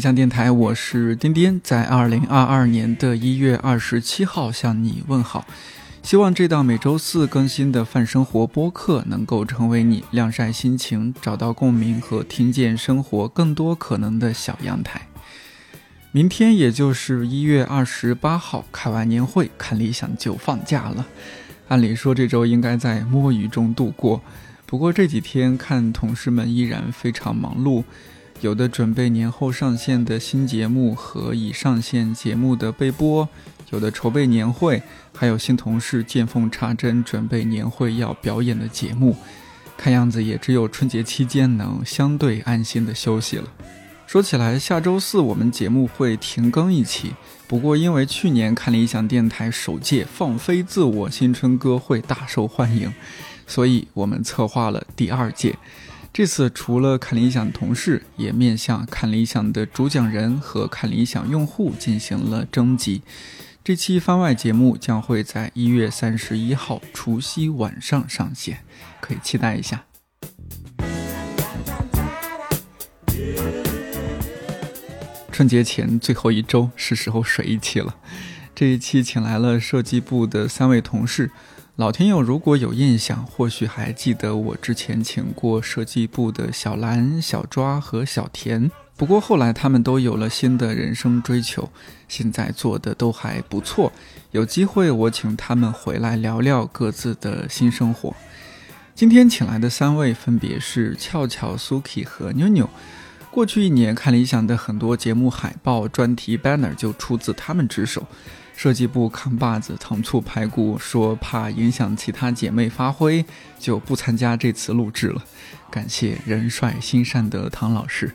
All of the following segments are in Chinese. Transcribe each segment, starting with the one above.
看理想电台，我是丁丁，在二零二二年的一月二十七号向你问好。希望这档每周四更新的泛生活播客能够成为你晾晒心情、找到共鸣和听见生活更多可能的小阳台。明天也就是一月二十八号，开完年会，看理想就放假了。按理说这周应该在摸鱼中度过，不过这几天看同事们依然非常忙碌。有的准备年后上线的新节目和已上线节目的备播，有的筹备年会，还有新同事见缝插针准备年会要表演的节目。看样子也只有春节期间能相对安心的休息了。说起来，下周四我们节目会停更一期，不过因为去年看理想电台首届放飞自我新春歌会大受欢迎，所以我们策划了第二届。这次除了看理想同事，也面向看理想的主讲人和看理想用户进行了征集。这期番外节目将会在一月三十一号除夕晚上上线，可以期待一下。春节前最后一周，是时候水一期了。这一期请来了设计部的三位同事。老听友如果有印象，或许还记得我之前请过设计部的小蓝、小抓和小田。不过后来他们都有了新的人生追求，现在做的都还不错。有机会我请他们回来聊聊各自的新生活。今天请来的三位分别是俏俏、Suki 和妞妞。过去一年看理想的很多节目海报、专题 banner 就出自他们之手。设计部扛把子糖醋排骨说怕影响其他姐妹发挥，就不参加这次录制了。感谢人帅心善的唐老师。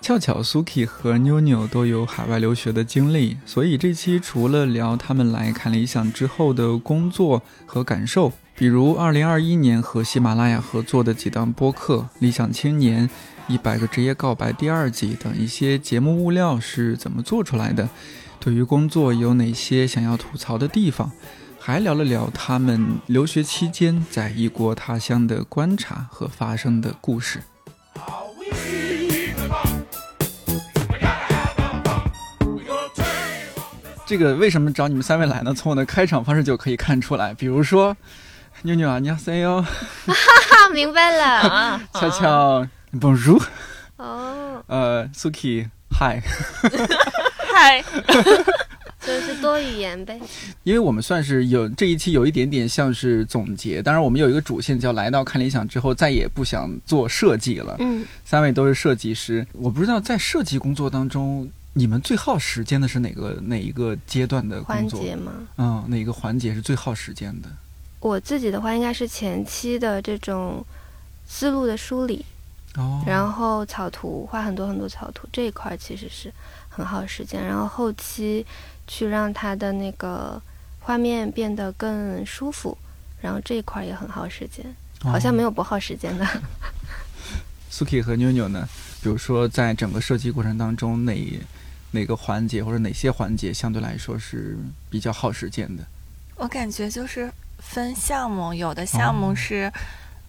俏俏、Suki 和妞妞都有海外留学的经历，所以这期除了聊他们来看理想之后的工作和感受，比如2021年和喜马拉雅合作的几档播客《理想青年》《一百个职业告白》第二季等一些节目物料是怎么做出来的。对于工作有哪些想要吐槽的地方？还聊了聊他们留学期间在异国他乡的观察和发生的故事。这个为什么找你们三位来呢？从我的开场方式就可以看出来。比如说，妞妞啊，你好，say 哟，哈哈，明白了啊。悄悄，bonjour。哦。呃，Suki，hi。嗨，就是多语言呗。因为我们算是有这一期有一点点像是总结，当然我们有一个主线叫来到看理想之后再也不想做设计了。嗯，三位都是设计师，我不知道在设计工作当中，你们最耗时间的是哪个哪一个阶段的工作吗？嗯，哪个环节是最耗时间的？我自己的话，应该是前期的这种思路的梳理，哦，然后草图画很多很多草图这一块其实是。很耗时间，然后后期去让它的那个画面变得更舒服，然后这一块也很耗时间，好像没有不耗时间的。Suki 和妞妞呢？比如说，在整个设计过程当中，哪哪个环节或者哪些环节相对来说是比较耗时间的？我感觉就是分项目，有的项目是。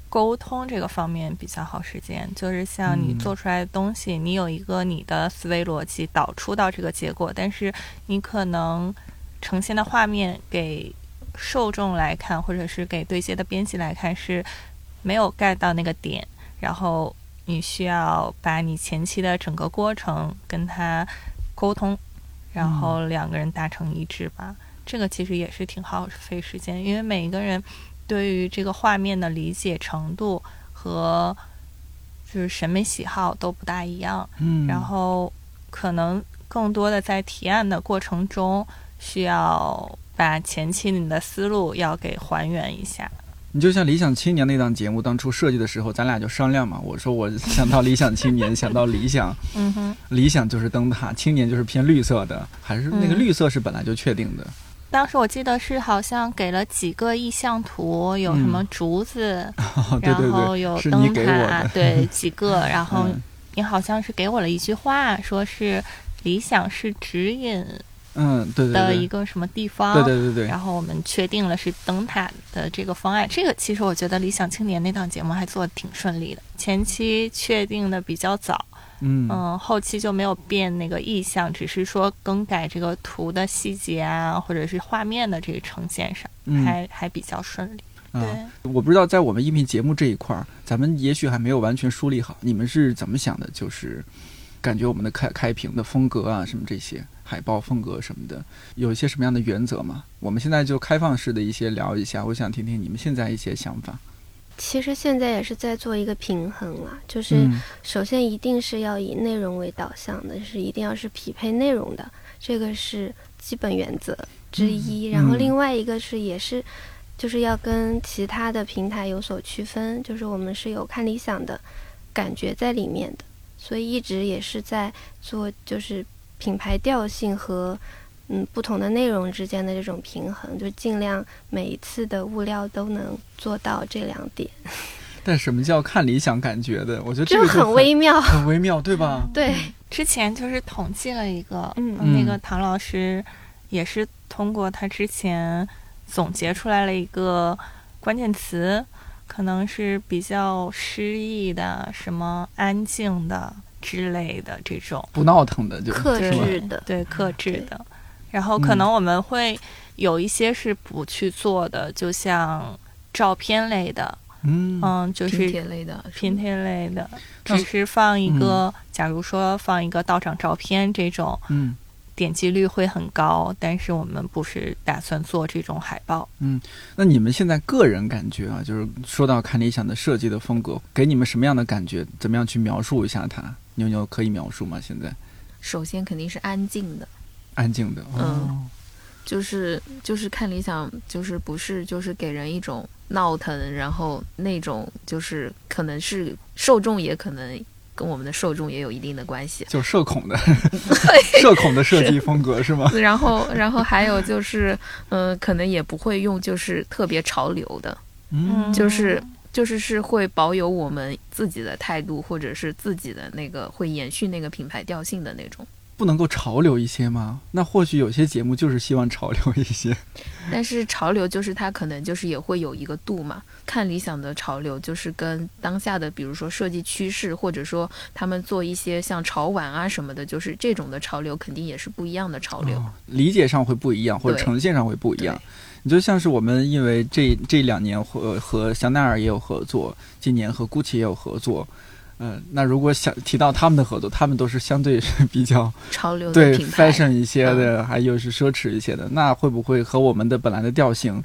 沟通这个方面比较耗时间，就是像你做出来的东西，你有一个你的思维逻辑导出到这个结果，但是你可能呈现的画面给受众来看，或者是给对。接的编辑来看是没有 get 到那个点，然后你需要把你前期的整个过程跟他沟通，然后两个人达成一致吧。这个其实也是挺耗费时间，因为每一个人。对于这个画面的理解程度和就是审美喜好都不大一样，嗯，然后可能更多的在提案的过程中，需要把前期你的思路要给还原一下。你就像《理想青年》那档节目当初设计的时候，咱俩就商量嘛。我说我想到《理想青年》，想到理想，嗯哼，理想就是灯塔，青年就是偏绿色的，还是那个绿色是本来就确定的。当时我记得是好像给了几个意向图，有什么竹子，然后有灯塔，对几个，然后你好像是给我了一句话，说是理想是指引，嗯，对的一个什么地方，对对对对，然后我们确定了是灯塔的这个方案。这个其实我觉得理想青年那档节目还做的挺顺利的，前期确定的比较早，嗯嗯，后期就没有变那个意象，只是说更改这个图的细节啊，或者是画面的这个呈现上，嗯还还比较顺利。啊对，我不知道在我们音频节目这一块儿，咱们也许还没有完全梳理好，你们是怎么想的？就是感觉我们的开开屏的风格啊，什么这些海报风格什么的，有一些什么样的原则吗？我们现在就开放式的一些聊一下，我想听听你们现在一些想法。其实现在也是在做一个平衡啦，就是嗯首先一定是要以内容为导向的，是一定要是匹配内容的，这个是基本原则之一。然后嗯另外一个是也是，就是要跟其他的平台有所区分，就是我们是有看理想的感觉在里面的，所以一直也是在做就是品牌调性和。嗯，不同的内容之间的这种平衡，就尽量每一次的物料都能做到这两点，但什么叫看理想感觉的？我觉得这就个就很微妙。很微妙，对吧？对，之前就是统计了一个，嗯呃那个唐老师也是通过他之前总结出来了一个关键词，可能是比较诗意的，什么安静的之类的这种。不闹腾的就克制的，对克制的。然后可能我们会有一些是不去做的，就像照片类的，嗯嗯，就拼是贴类的，拼贴类的，只是放一个，假如说放一个道场照片这种，嗯点击率会很高，但是我们不是打算做这种海报。嗯那你们现在个人感觉啊，就是说到看理想的设计的风格，给你们什么样的感觉？怎么样去描述一下它？妞妞可以描述吗？现在首先肯定是安静的，安静的，哦，嗯就是就是看理想，就是不是就是给人一种闹腾，然后那种就是可能是受众也可能跟我们的受众也有一定的关系。就社恐的 社恐的设计风格是吗？然后，然后还有就是，嗯、可能也不会用就是特别潮流的，嗯就是就是是会保有我们自己的态度，或者是自己的那个会延续那个品牌调性的那种。不能够潮流一些吗？那或许有些节目就是希望潮流一些。但是潮流就是它可能就是也会有一个度嘛。看理想的潮流就是跟当下的比如说设计趋势，或者说他们做一些像潮玩啊什么的，就是这种的潮流肯定也是不一样的潮流。哦理解上会不一样，或者呈现上会不一样。你就像是我们因为这这两年和和香奈儿也有合作，今年和 GUCCI 也有合作。嗯、那如果想提到他们的合作，他们都是相对是比较潮流的对，fashion 一些的，还有是奢侈一些的。那会不会和我们的本来的调性，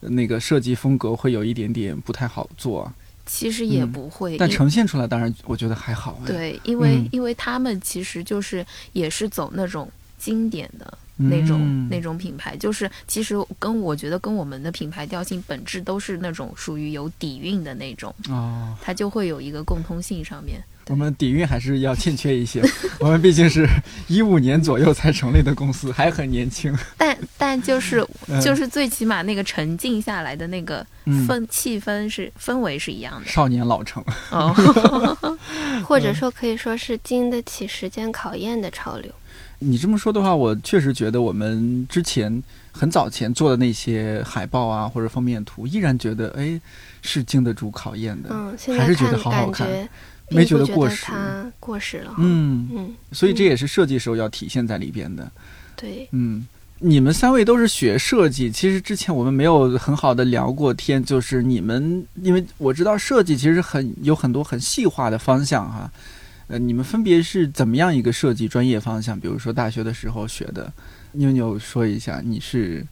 呃那个设计风格会有一点点不太好做啊？其实也嗯不会，但呈现出来，当然我觉得还好。哎，对，因为、嗯因为他们其实就是也是走那种经典的那种、嗯那种品牌，就是其实跟我觉得跟我们的品牌调性本质都是那种属于有底蕴的那种，哦，它就会有一个共通性上面。我们底蕴还是要欠缺一些。我们毕竟是一五年左右才成立的公司，还很年轻。但但就是嗯就是最起码那个沉静下来的那个嗯氛、气氛是氛围是一样的。少年老成。哦，或者说可以说是经得起时间考验的潮流。你这么说的话，我确实觉得我们之前很早前做的那些海报啊或者封面图，依然觉得哎是经得住考验的。嗯，还是觉得好好看没觉得过时它过时了。嗯，嗯，所以这也是设计时候要体现在里边的。对，嗯，你们三位都是学设计，其实之前我们没有很好的聊过天，就是你们，因为我知道设计其实很有很多很细化的方向哈。呃，你们分别是怎么样一个设计专业方向？比如说大学的时候学的，妞妞说一下你是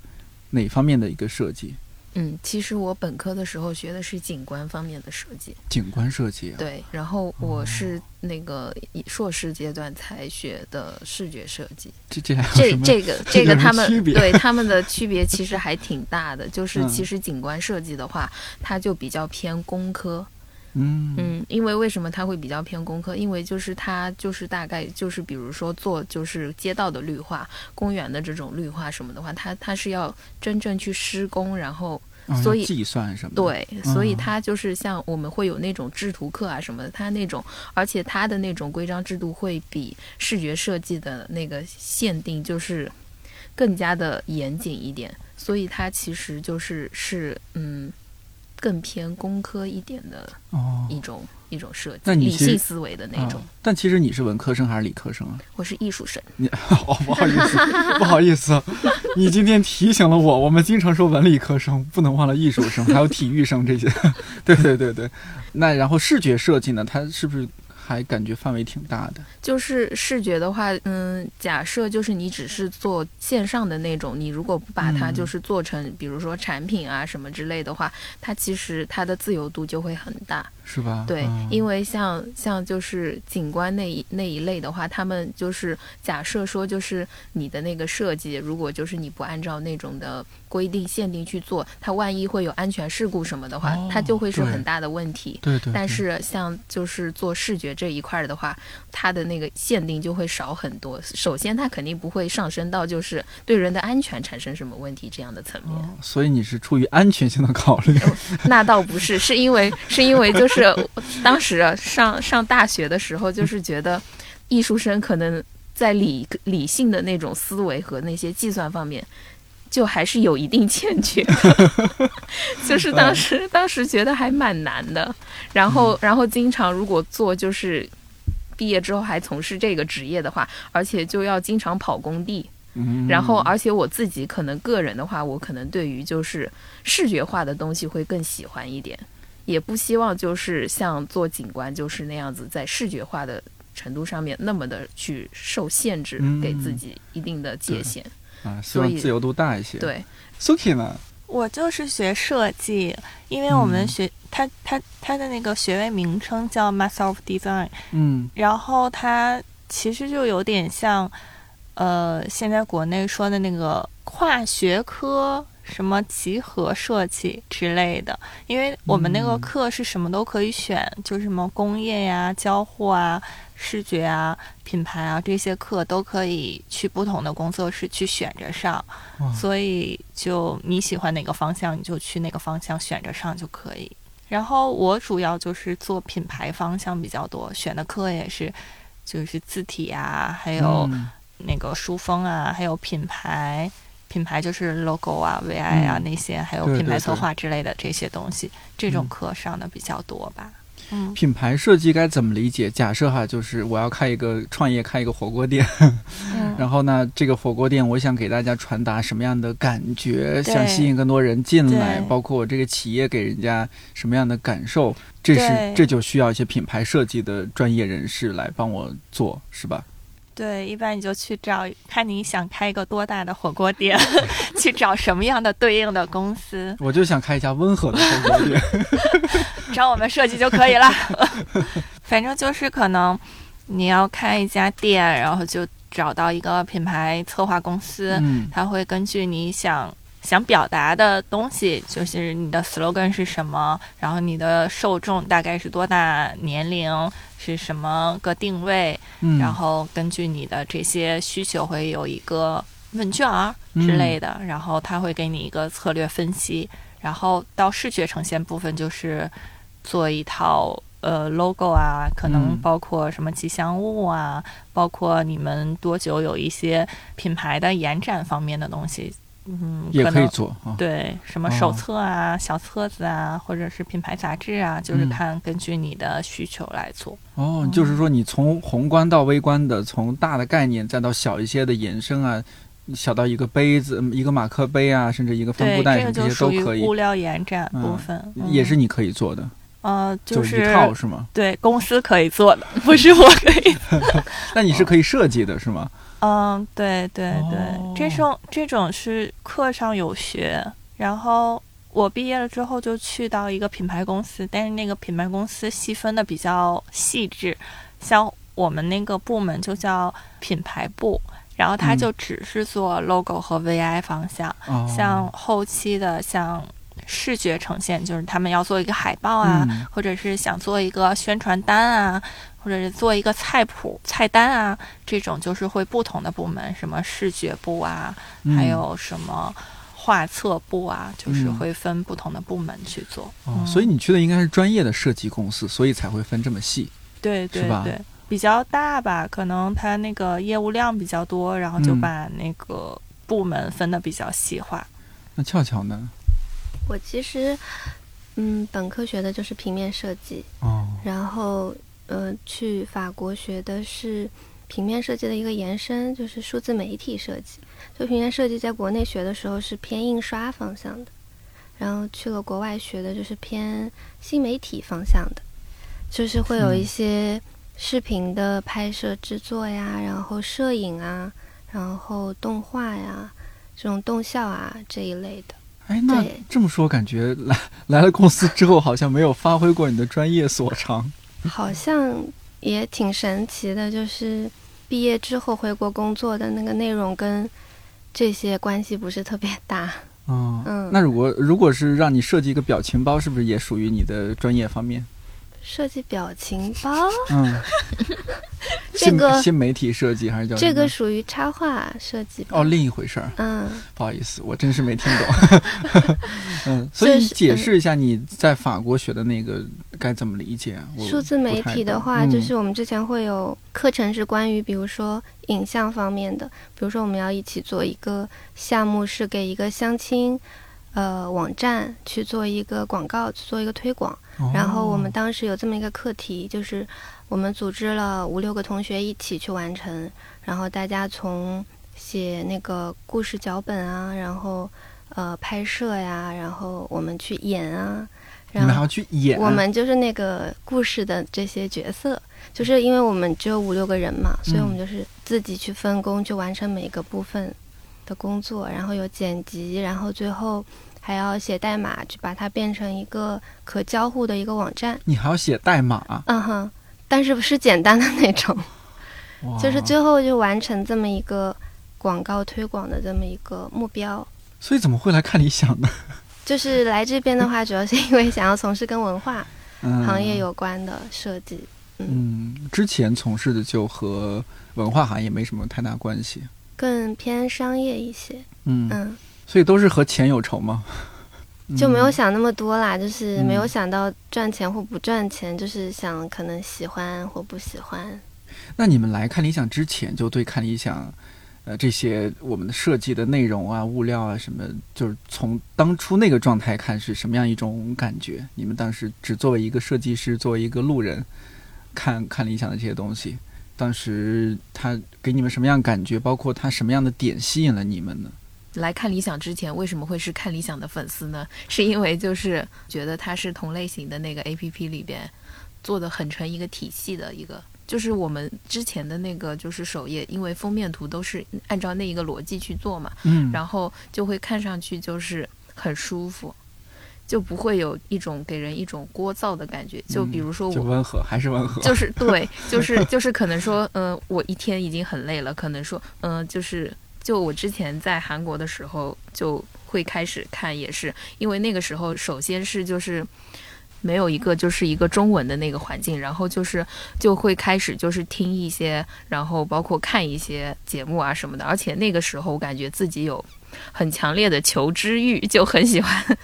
哪方面的一个设计？嗯，其实我本科的时候学的是景观方面的设计，景观设计啊。对，然后我是那个硕士阶段才学的视觉设计。这这还有这这个这个他们对 他们的区别其实还挺大的，就是嗯其实景观设计的话，它就比较偏工科，嗯嗯，因为为什么它会比较偏工科？因为就是它就是大概就是比如说做就是街道的绿化、公园的这种绿化什么的话，它它是要真正去施工，然后啊所以要计算什么？对，所以嗯它就是像我们会有那种制图课啊什么的，它那种，而且它的那种规章制度会比视觉设计的那个限定就是更加的严谨一点，所以它其实就是是嗯。更偏工科一点的哦，一种、一种设计，那你理性思维的那种。啊但其实你是文科生还是理科生啊？我是艺术生，你 哦，不好意思，不好意思，你今天提醒了我，我们经常说文理科生，不能忘了艺术生，还有体育生这些。对对对对，那然后视觉设计呢？它是不是还感觉范围挺大的？就是视觉的话，嗯，假设就是你只是做线上的那种，你如果不把它嗯就是做成，比如说产品啊什么之类的话，它其实它的自由度就会很大。是吧？对，嗯因为像像就是景观那一那一类的话，他们就是假设说就是你的那个设计，如果就是你不按照那种的规定限定去做，它万一会有安全事故什么的话，哦它就会是很大的问题。对对，对但是像就是做视觉这一块儿的话，它的那个限定就会少很多。首先，它肯定不会上升到就是对人的安全产生什么问题这样的层面。哦所以你是出于安全性的考虑。那倒不是，是因为是因为就是当时啊上上大学的时候，就是觉得艺术生可能在理理性的那种思维和那些计算方面。就还是有一定欠缺，就是当时当时觉得还蛮难的，然后然后经常如果做就是毕业之后还从事这个职业的话，而且就要经常跑工地，嗯，然后，而且我自己可能个人的话，我可能对于就是视觉化的东西会更喜欢一点，也不希望就是像做景观就是那样子，在视觉化的程度上面那么的去受限制，嗯给自己一定的界限。啊，希望所以自由度大一些。对，，Suki 呢？我就是学设计，因为我们嗯学、它它它的那个学位名称叫 Master of Design，嗯然后它其实就有点像，呃，现在国内说的那个跨学科什么集合设计之类的，因为我们那个嗯。课是什么都可以选，就是什么工业呀、交互啊、视觉啊、品牌啊这些课都可以去不同的工作室去选着上，所以就你喜欢哪个方向，你就去哪个方向选着上就可以。然后我主要就是做品牌方向比较多，选的课也是就是字体啊，还有嗯。那个书风啊，还有品牌，品牌就是 logo 啊、VI 啊、嗯那些，还有品牌策划之类的这些东西，这种嗯课上的比较多吧。嗯，品牌设计该怎么理解？假设哈，就是我要开一个创业，开一个火锅店，嗯 然后呢，这个火锅店我想给大家传达什么样的感觉，想吸引更多人进来，包括我这个企业给人家什么样的感受，这是这就需要一些品牌设计的专业人士来帮我做，是吧？对，一般你就去找，看你想开一个多大的火锅店，去找什么样的对应的公司，我就想开一家温和的火锅店。找我们设计就可以了。反正就是可能你要开一家店，然后就找到一个品牌策划公司，嗯它会根据你想想表达的东西，就是你的 slogan 是什么，然后你的受众大概是多大年龄，是什么个定位，嗯，然后根据你的这些需求会有一个问卷儿之类的，然后他会给你一个策略分析，然后到视觉呈现部分就是做一套呃 logo 啊，可能嗯。包括什么吉祥物啊，包括你们多久有一些品牌的延展方面的东西，嗯，也可以做啊。对，什么哦手册啊、小册子啊，或者是品牌杂志啊，就是嗯看根据你的需求来做。哦，就是说你从宏观到微观的，从大的概念再到小一些的延伸啊，小到一个杯子、嗯一个马克杯啊，甚至一个帆，布袋这些都可以物，料延展部嗯分，嗯也是你可以做的，呃，就是一套是吗？对公司可以做的，不是我可以。那你是可以设计的是吗？嗯，对对对，哦。这种这种是课上有学，然后我毕业了之后就去到一个品牌公司，但是那个品牌公司细分的比较细致，像我们那个部门就叫品牌部。然后它嗯。就只是做 logo 和 VI 方向，哦，像后期的像视觉呈现，就是他们要做一个海报啊，嗯。或者是想做一个宣传单啊，或者是做一个菜谱、菜单啊，这种就是会不同的部门，什么视觉部啊，嗯还有什么画册部啊，就是嗯会分不同的部门去做。哦，嗯所以你去的应该是专业的设计公司，所以才会分这么细。对对是吧对，比较大吧，可能它那个业务量比较多，然后就嗯把那个部门分的比较细化。那俏俏呢？我其实嗯，本科学的就是平面设计，哦，然后呃，去法国学的是平面设计的一个延伸，就是数字媒体设计。就平面设计在国内学的时候是偏印刷方向的，然后去了国外学的就是偏新媒体方向的，就是会有一些视频的拍摄制作呀，然后摄影啊，然后动画呀，这种动效啊这一类的。哎，那这么说，感觉来来了公司之后，好像没有发挥过你的专业所长。好像也挺神奇的，就是毕业之后回国工作的那个内容跟这些关系不是特别大。哦，嗯那如果如果是让你设计一个表情包，是不是也属于你的专业方面？设计表情包，嗯，这个新新媒体设计还是叫这个属于插画设计？哦，另一回事儿。嗯，不好意思，我真是没听懂。嗯，所以解释一下你在法国学的那个该怎么理解啊？数字媒体的话，就是我们之前会有课程是关于，比如说影像方面的，比如说我们要一起做一个项目，是给一个相亲。呃，网站去做一个广告，去做一个推广。嗯然后我们哦。当时有这么一个课题，就是我们组织了五六个同学一起去完成，然后大家从写那个故事脚本啊，然后呃拍摄呀，然后我们去演啊，你们还然后要去演，我们就是那个故事的这些角色，就是因为我们只有五六个人嘛，所以我们就是自己去分工去完成每个部分的工作，然后有剪辑，然后最后还要写代码去把它变成一个可交互的一个网站。你还要写代码，嗯哼，但是不是简单的那种，就是最后就完成这么一个广告推广的这么一个目标。所以怎么会来看理想呢？就是来这边的话，主要是因为想要从事跟文化嗯，行业有关的设计。嗯，之前从事的就和文化行业没什么太大关系。更偏商业一些，嗯，嗯，所以都是和钱有仇吗？就没有嗯想那么多啦，就是没有嗯想到赚钱或不赚钱，就是想可能喜欢或不喜欢。那你们来看理想之前，就对看理想，呃，这些我们的设计的内容啊、物料啊什么，就是从当初那个状态看是什么样一种感觉？你们当时只作为一个设计师，作为一个路人，看看理想的这些东西，当时他给你们什么样感觉？包括他什么样的点吸引了你们呢？来看理想之前，为什么会是看理想的粉丝呢？是因为就是觉得它是同类型的那个 A P P 里边做的很成一个体系的一个，就是我们之前的那个就是首页，因为封面图都是按照那一个逻辑去做嘛，嗯，然后就会看上去就是很舒服。就不会有一种给人一种聒噪的感觉，就比如说我嗯就温和，还是温和，就是 对，就是就是可能说，嗯、我一天已经很累了，可能说，嗯、就是就我之前在韩国的时候就会开始看，也是因为那个时候，首先是就是。没有一个就是一个中文的那个环境，然后就是就会开始就是听一些，然后包括看一些节目啊什么的，而且那个时候我感觉自己有很强烈的求知欲，就很喜欢，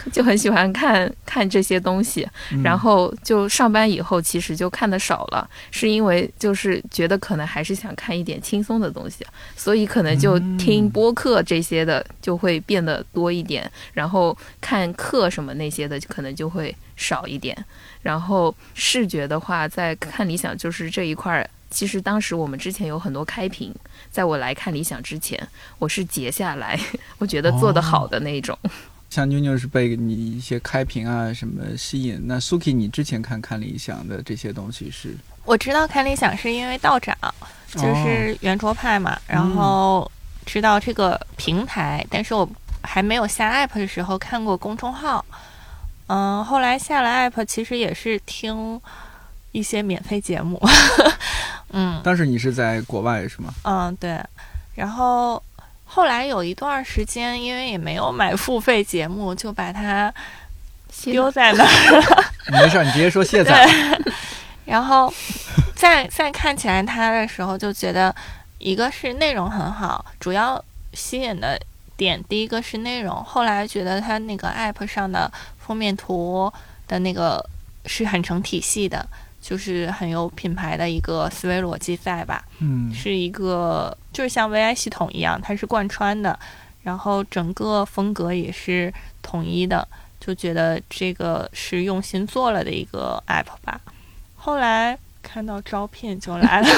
就很喜欢看看这些东西。嗯然后就上班以后，其实就看的少了，是因为就是觉得可能还是想看一点轻松的东西，所以可能就听播客这些的就会变得多一点，然后看课什么那些的可能就会少一点。然后视觉的话，在看理想就是这一块儿。其实当时我们之前有很多开屏，在我来看理想之前，我是截下来，我觉得做得好的那种。像妞妞是被你一些开屏啊什么吸引，那 Suki 你之前看看理想的这些东西是我知道看理想是因为道长，就是圆桌派嘛，然后知道这个平台，但是我还没有下 app 的时候看过公众号。嗯，后来下了 app，其实也是听一些免费节目。嗯当时你是在国外是吗？嗯，对。然后后来有一段时间，因为也没有买付费节目，就把它丢在那儿。没事儿，你直接说卸载。然后再再看起来它的时候，就觉得一个是内容很好，主要吸引的点第一个是内容，后来觉得它那个 app 上的封面图的那个是很成体系的。就是很有品牌的一个思维逻辑在吧，嗯，是一个就是像 VI 系统一样，它是贯穿的，然后整个风格也是统一的，就觉得这个是用心做了的一个 app 吧。后来看到招聘就来了，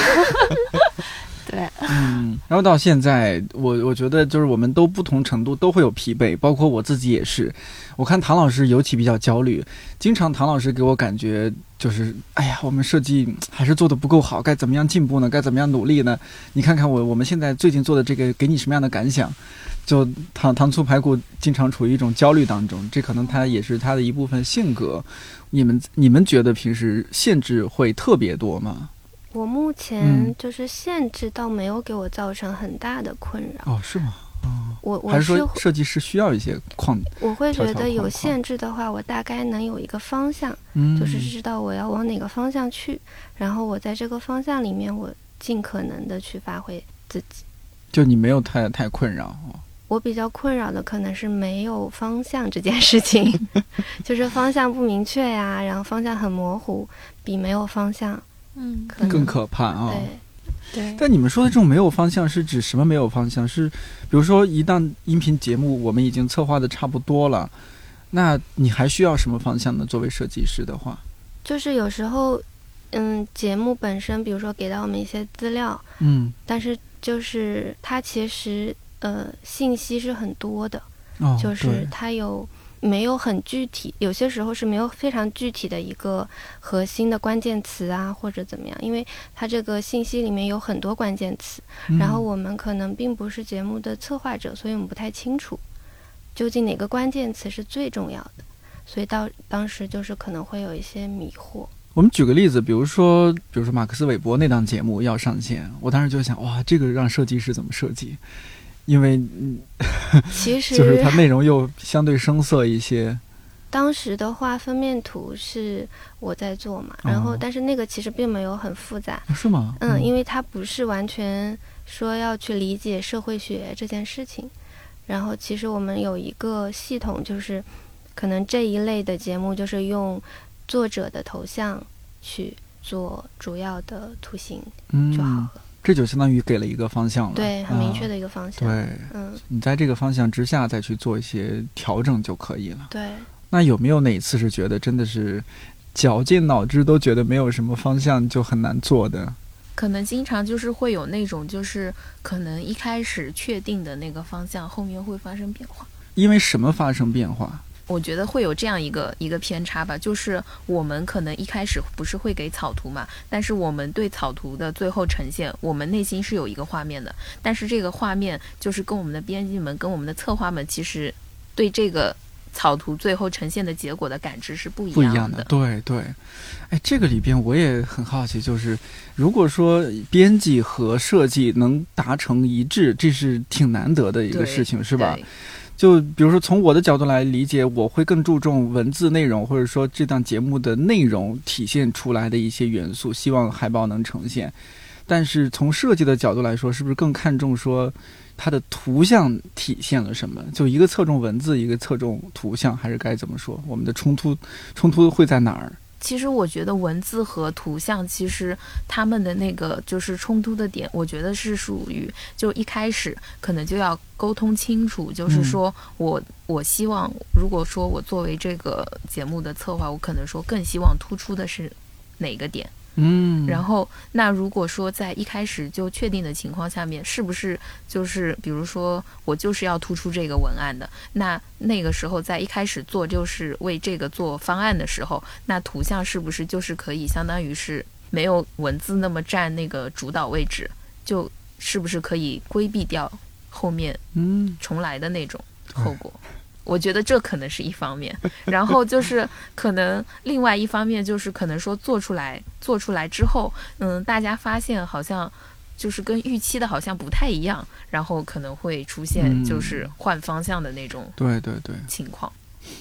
对，嗯，然后到现在，我我觉得就是我们都不同程度都会有疲惫，包括我自己也是。我看唐老师尤其比较焦虑，经常唐老师给我感觉就是，哎呀，我们设计还是做的不够好，该怎么样进步呢？该怎么样努力呢？你看看我我们现在最近做的这个，给你什么样的感想？就糖糖醋排骨经常处于一种焦虑当中，这可能他也是他的一部分性格。你们你们觉得平时限制会特别多吗？我目嗯前就是限制倒没有给我造成很大的困扰，哦，是吗？哦，我我还是是说设计师需要一些框？我会觉得有限制的话，我大概能有一个方向，嗯，就是知道我要往哪个方向去，然后我在这个方向里面，我尽可能的去发挥自己。就你没有太太困扰哦。我比较困扰的可能是没有方向这件事情，就是方向不明确呀，然后方向很模糊，比没有方向嗯，可能。更可怕啊、对。对，但你们说的这种没有方向是指什么没有方向？是比如说一档音频节目我们已经策划的差不多了，那你还需要什么方向呢？作为设计师的话，就是有时候，嗯，节目本身，比如说给到我们一些资料，嗯，但是就是它其实呃信息是很多的，哦，就是它有没有很具体，有些时候是没有非常具体的一个核心的关键词啊，或者怎么样，因为它这个信息里面有很多关键词，然后嗯我们可能并不是节目的策划者，所以我们不太清楚究竟哪个关键词是最重要的，所以到当时就是可能会有一些迷惑。我们举个例子，比如说，比如说马克思韦伯那档节目要上线，我当时就想，哇，这个让设计师怎么设计？因为嗯，其实 就是它内容又相对生涩一些。当时的话，封面图是我在做嘛，然后哦但是那个其实并没有很复杂，是吗？嗯，因为它不是完全说要去理解社会学这件事情，然后其实我们有一个系统，就是可能这一类的节目就是用作者的头像去做主要的图形嗯，就好了，这就相当于给了一个方向了。对，很明确的。一个方向。对，嗯，你在这个方向之下再去做一些调整就可以了。对。那有没有哪一次是觉得真的是绞尽脑汁都觉得没有什么方向就很难做的？可能经常就是会有那种，就是可能一开始确定的那个方向，后面会发生变化。因为什么发生变化？我觉得会有这样一个一个偏差吧，就是我们可能一开始不是会给草图嘛，但是我们对草图的最后呈现，我们内心是有一个画面的，但是这个画面就是跟我们的编辑们、跟我们的策划们，其实对这个草图最后呈现的结果的感知是不一样不一样的，对对。哎，这个里边我也很好奇，就是如果说编辑和设计能达成一致，这是挺难得的一个事情，是吧？对就比如说从我的角度来理解，我会更注重文字内容，或者说这档节目的内容体现出来的一些元素，希望海报能呈现。但是从设计的角度来说，是不是更看重说它的图像体现了什么？就一个侧重文字，一个侧重图像，还是该怎么说？我们的冲突冲突会在哪儿？其实我觉得文字和图像，其实他们的那个就是冲突的点，我觉得是属于就一开始可能就要沟通清楚，就是说我我希望，如果说我作为这个节目的策划，我可能说更希望突出的是哪个点。嗯，然后，那如果说在一开始就确定的情况下面，是不是就是比如说我就是要突出这个文案的，那那个时候在一开始做就是为这个做方案的时候，那图像是不是就是可以相当于是没有文字那么占那个主导位置，就是不是可以规避掉后面嗯重来的那种后果。我觉得这可能是一方面，然后就是可能另外一方面就是可能说做出来做出来之后，嗯，大家发现好像就是跟预期的好像不太一样，然后可能会出现嗯就是换方向的那种对对对。情况。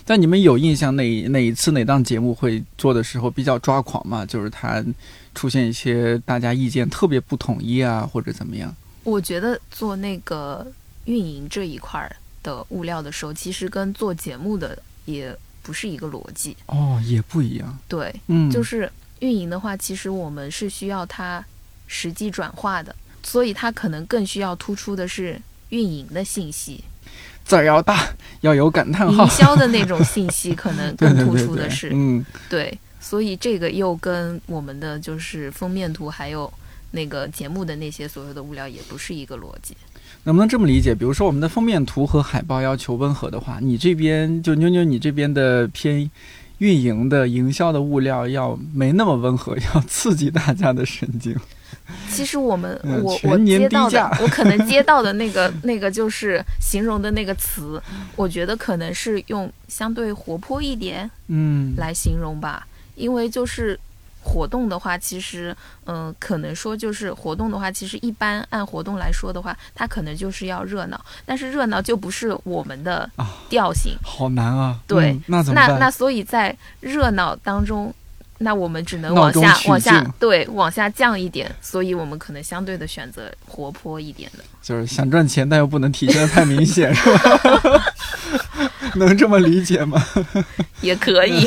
但你们有印象哪哪一次哪档节目会做的时候比较抓狂吗？就是它出现一些大家意见特别不统一啊，或者怎么样？我觉得做那个运营这一块儿的物料的时候，其实跟做节目的也不是一个逻辑。哦，也不一样。对，嗯，就是运营的话，其实我们是需要它实际转化的，所以它可能更需要突出的是运营的信息。字儿要大，要有感叹号营。销的那种信息 可能更突对对对出的是，嗯，对，所以这个又跟我们的就是封面图还有那个节目的那些所有的物料也不是一个逻辑。能不能这么理解？比如说我们的封面图和海报要求温和的话，你这边就妞妞你这边的偏运营的、营销的物料要没那么温和，要刺激大家的神经。其实我们、嗯我我接到的，我可能接到的那个那个就是形容的那个词，我觉得可能是用相对活泼一点嗯，来形容吧，因为就是。活动的话，其实，嗯、可能说就是活动的话，其实一般按活动来说的话，它可能就是要热闹，但是热闹就不是我们的啊调性。好难啊。对嗯那怎么办？那那所以在热闹当中，那我们只能往下往下对往下降一点，所以我们可能相对的选择活泼一点的。就是想赚钱，但又不能体现的太明显，是吧？能这么理解吗？也可以。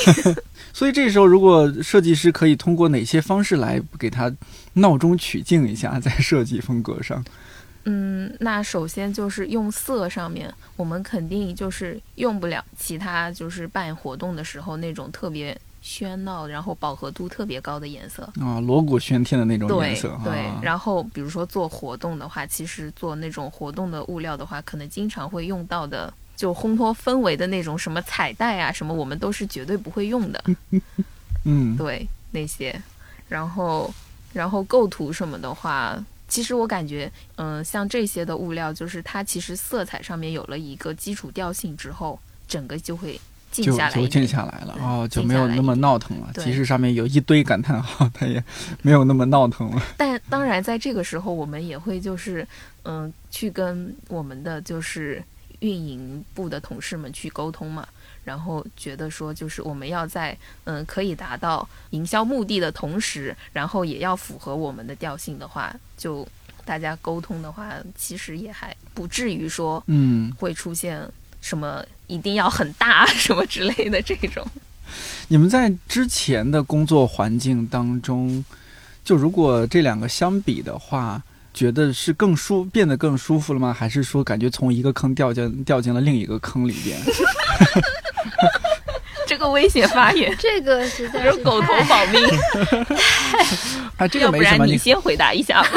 所以这时候，如果设计师可以通过哪些方式来给他闹中取静一下，在设计风格上？嗯，那首先就是用色上面，我们肯定就是用不了其他就是办活动的时候那种特别喧闹，然后饱和度特别高的颜色。啊，锣鼓喧天的那种颜对色，对啊，然后比如说做活动的话，其实做那种活动的物料的话，可能经常会用到的，就烘托氛围的那种什么彩带啊什么，我们都是绝对不会用的。嗯，对那些，然后然后构图什么的话，其实我感觉，嗯、像这些的物料，就是它其实色彩上面有了一个基础调性之后，整个就会静就就静下来一点。下来了哦，就没有那么闹腾了。对即使上面有一堆感叹号，它也没有那么闹腾了。但当然，在这个时候，我们也会就是，嗯、去跟我们的就是运营部的同事们去沟通嘛。然后觉得说，就是我们要在嗯可以达到营销目的的同时，然后也要符合我们的调性的话，就大家沟通的话，其实也还不至于说嗯，会出现什么一定要很大 什么之类的这种。你们在之前的工作环境当中，就如果这两个相比的话，觉得是更舒变得更舒服了吗？还是说感觉从一个坑掉进掉进了另一个坑里边？这个危险发言，这个实在是狗头保命，啊，这个要不没什么，你然你先回答一下吧。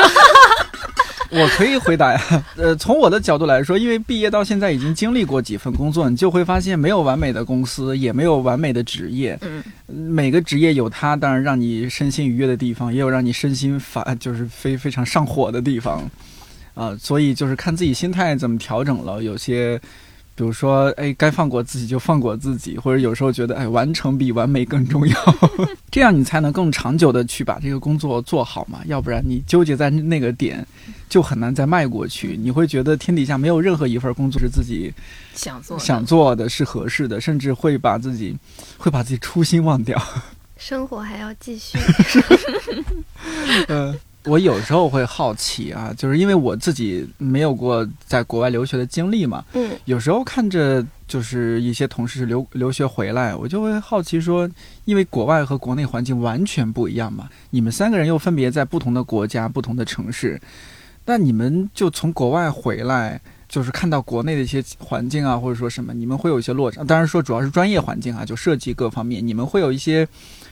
我可以回答呀。呃，从我的角度来说，因为毕业到现在已经经历过几份工作，你就会发现没有完美的公司，也没有完美的职业。嗯，每个职业有它当然让你身心愉悦的地方，也有让你身心乏就是非非常上火的地方。啊、所以就是看自己心态怎么调整了。有些，比如说，哎，该放过自己就放过自己，或者有时候觉得，哎，完成比完美更重要，这样你才能更长久的去把这个工作做好嘛。要不然你纠结在那个点，就很难再迈过去。你会觉得天底下没有任何一份工作是自己想做的想做的是合适的，甚至会把自己会把自己初心忘掉。生活还要继续。呃，我有时候会好奇啊，就是因为我自己没有过在国外留学的经历嘛，嗯，有时候看着就是一些同事留留学回来，我就会好奇说，因为国外和国内环境完全不一样嘛，你们三个人又分别在不同的国家、不同的城市，那你们就从国外回来。就是看到国内的一些环境啊，或者说什么，你们会有一些落差。当然说主要是专业环境啊，就设计各方面，你们会有一些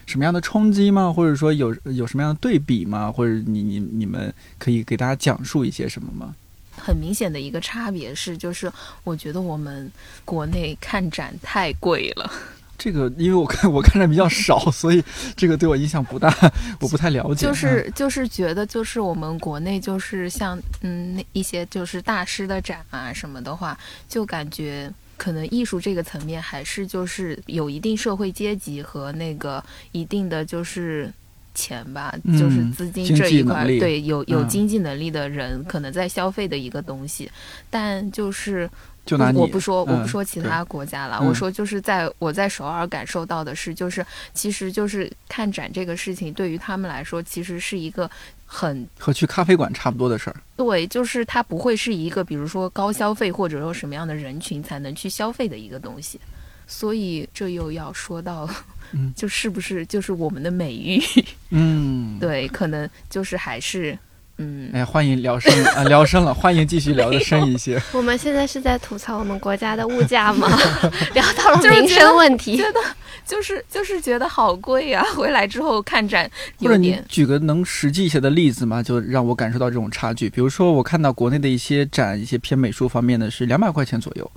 什么样的冲击吗？或者说有有什么样的对比吗？或者你你你们可以给大家讲述一些什么吗？很明显的一个差别是，就是我觉得我们国内看展太贵了。这个因为我看 我看的比较少，所以这个对我影响不大，我不太了解。就是就是觉得就是我们国内就是像嗯那一些就是大师的展啊什么的话，就感觉可能艺术这个层面还是就是有一定社会阶级和那个一定的就是。钱吧，嗯就是资金这一块，对有有嗯经济能力的人可能在消费的一个东西，但就是就拿你我不说，我嗯不说其他国家了，嗯。我说就是在我在首尔感受到的是，就是其实就是看展这个事情，对于他们来说，其实是一个很和去咖啡馆差不多的事儿。对，就是它不会是一个比如说高消费或者说什么样的人群才能去消费的一个东西，所以这又要说到，嗯。就是不是就是我们的美誉，嗯，对，可能就是还是嗯，哎，欢迎聊深啊，聊深了，欢迎继续聊的深一些。我们现在是在吐槽我们国家的物价吗？聊到了就是民生问题觉，得就是就是觉得好贵呀、回来之后看展或者你举个能实际一些的例子嘛，就让我感受到这种差距。比如说，我看到国内的一些展，一些偏美术方面的是两百块钱左右，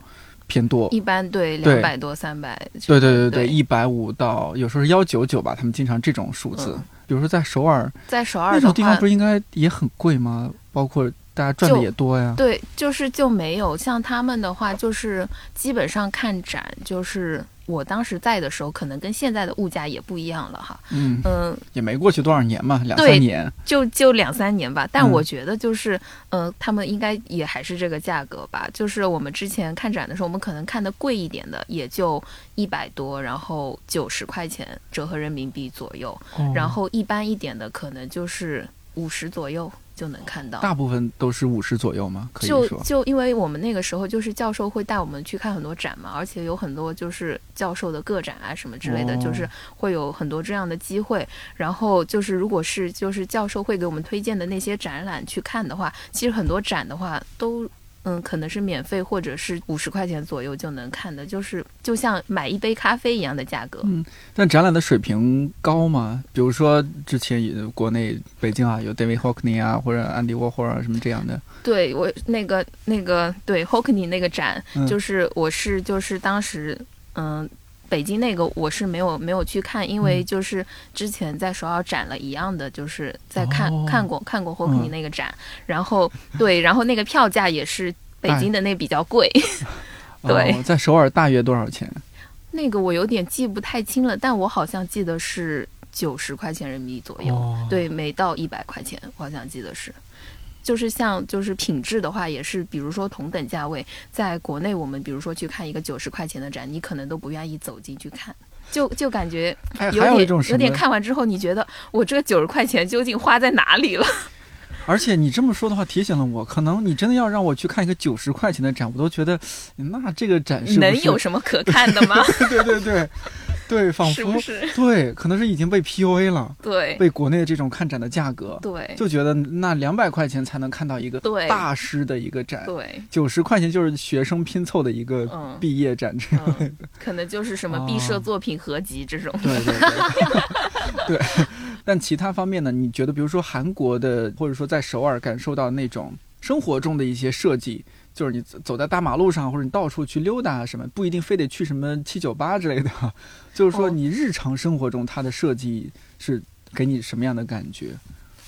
偏多。一般对对两百多三百。对对对对一百五到有时候是幺九九吧，他们经常这种数字。嗯比如说在首尔在首尔那种地方，不，是应该也很贵吗？包括大家赚的也多呀。对，就是就没有像他们的话，就是基本上看展，就是我当时在的时候，可能跟现在的物价也不一样了哈。嗯，嗯，也没过去多少年嘛，两三年。就就两三年吧，但嗯我觉得就是，呃，他们应该也还是这个价格吧。就是我们之前看展的时候，我们可能看的贵一点的，也就一百多，然后九十块钱折合人民币左右，哦然后一般一点的可能就是五十左右就能看到。大部分都是五十左右吗？可以就说。就因为我们那个时候就是教授会带我们去看很多展嘛，而且有很多就是教授的个展啊什么之类的，哦就是会有很多这样的机会。然后就是如果是就是教授会给我们推荐的那些展览去看的话，其实很多展的话都。嗯，可能是免费或者是五十块钱左右就能看的，就是就像买一杯咖啡一样的价格。嗯但展览的水平高吗？比如说之前也国内北京啊有 David Hockney 啊，或者安迪沃霍尔啊什么这样的。对我那个那个对 Hockney 那个展，嗯就是我是就是当时嗯。北京那个我是没有没有去看，因为嗯。就是之前在首尔展了一样的，就是在看、哦。看过看过 Hockney 嗯那个展，然后对，然后那个票价也是北京的那比较贵，对。哦，在首尔大约多少钱？那个我有点记不太清了，但我好像记得是九十块钱人民币左右，哦，对，没到一百块钱，我好像记得是。就是像就是品质的话，也是比如说同等价位，在国内我们比如说去看一个九十块钱的展，你可能都不愿意走进去看，就就感觉还有点有点？看完之后，你觉得我这九十块钱究竟花在哪里了？而且你这么说的话，提醒了我，可能你真的要让我去看一个九十块钱的展，我都觉得，那这个展是是能有什么可看的吗？对对对对，仿佛是是？对，可能是已经被 PUA 了，对被国内这种看展的价格，对就觉得那两百块钱才能看到一个大师的一个展，对，九十块钱就是学生拼凑的一个嗯毕业展之类的。嗯，可能就是什么毕设作品合集这种。对对对，对。但其他方面呢？你觉得，比如说韩国的，或者说在首尔感受到那种生活中的一些设计，就是你走走在大马路上，或者你到处去溜达什么，不一定非得去什么七九八之类的，就是说哦你日常生活中它的设计是给你什么样的感觉？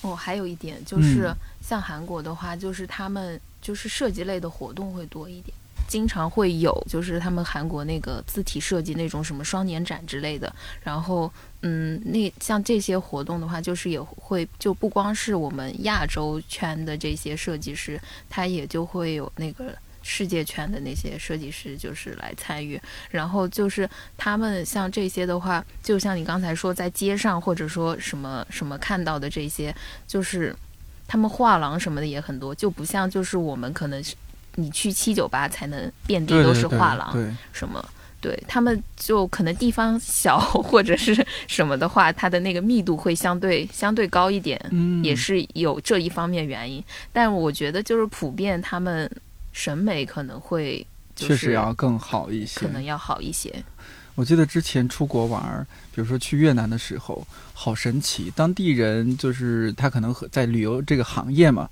哦，还有一点就是嗯，像韩国的话，就是他们就是设计类的活动会多一点，经常会有就是他们韩国那个字体设计那种什么双年展之类的。然后，嗯，那像这些活动的话，就是也会就不光是我们亚洲圈的这些设计师，他也就会有那个。世界圈的那些设计师就是来参与，然后就是他们像这些的话，就像你刚才说，在街上或者说什么什么看到的这些，就是他们画廊什么的也很多，就不像就是我们可能是你去七九八才能遍地都是画廊对，什么。对他们就可能地方小 或者是什么的话，它的那个密度会相对相对高一点，嗯，也是有这一方面原因。但我觉得就是普遍他们审美可能会、就是、确实要更好一些可。能要好一些。我记得之前出国玩儿，比如说去越南的时候，好神奇，当地人就是他可能和在旅游这个行业嘛，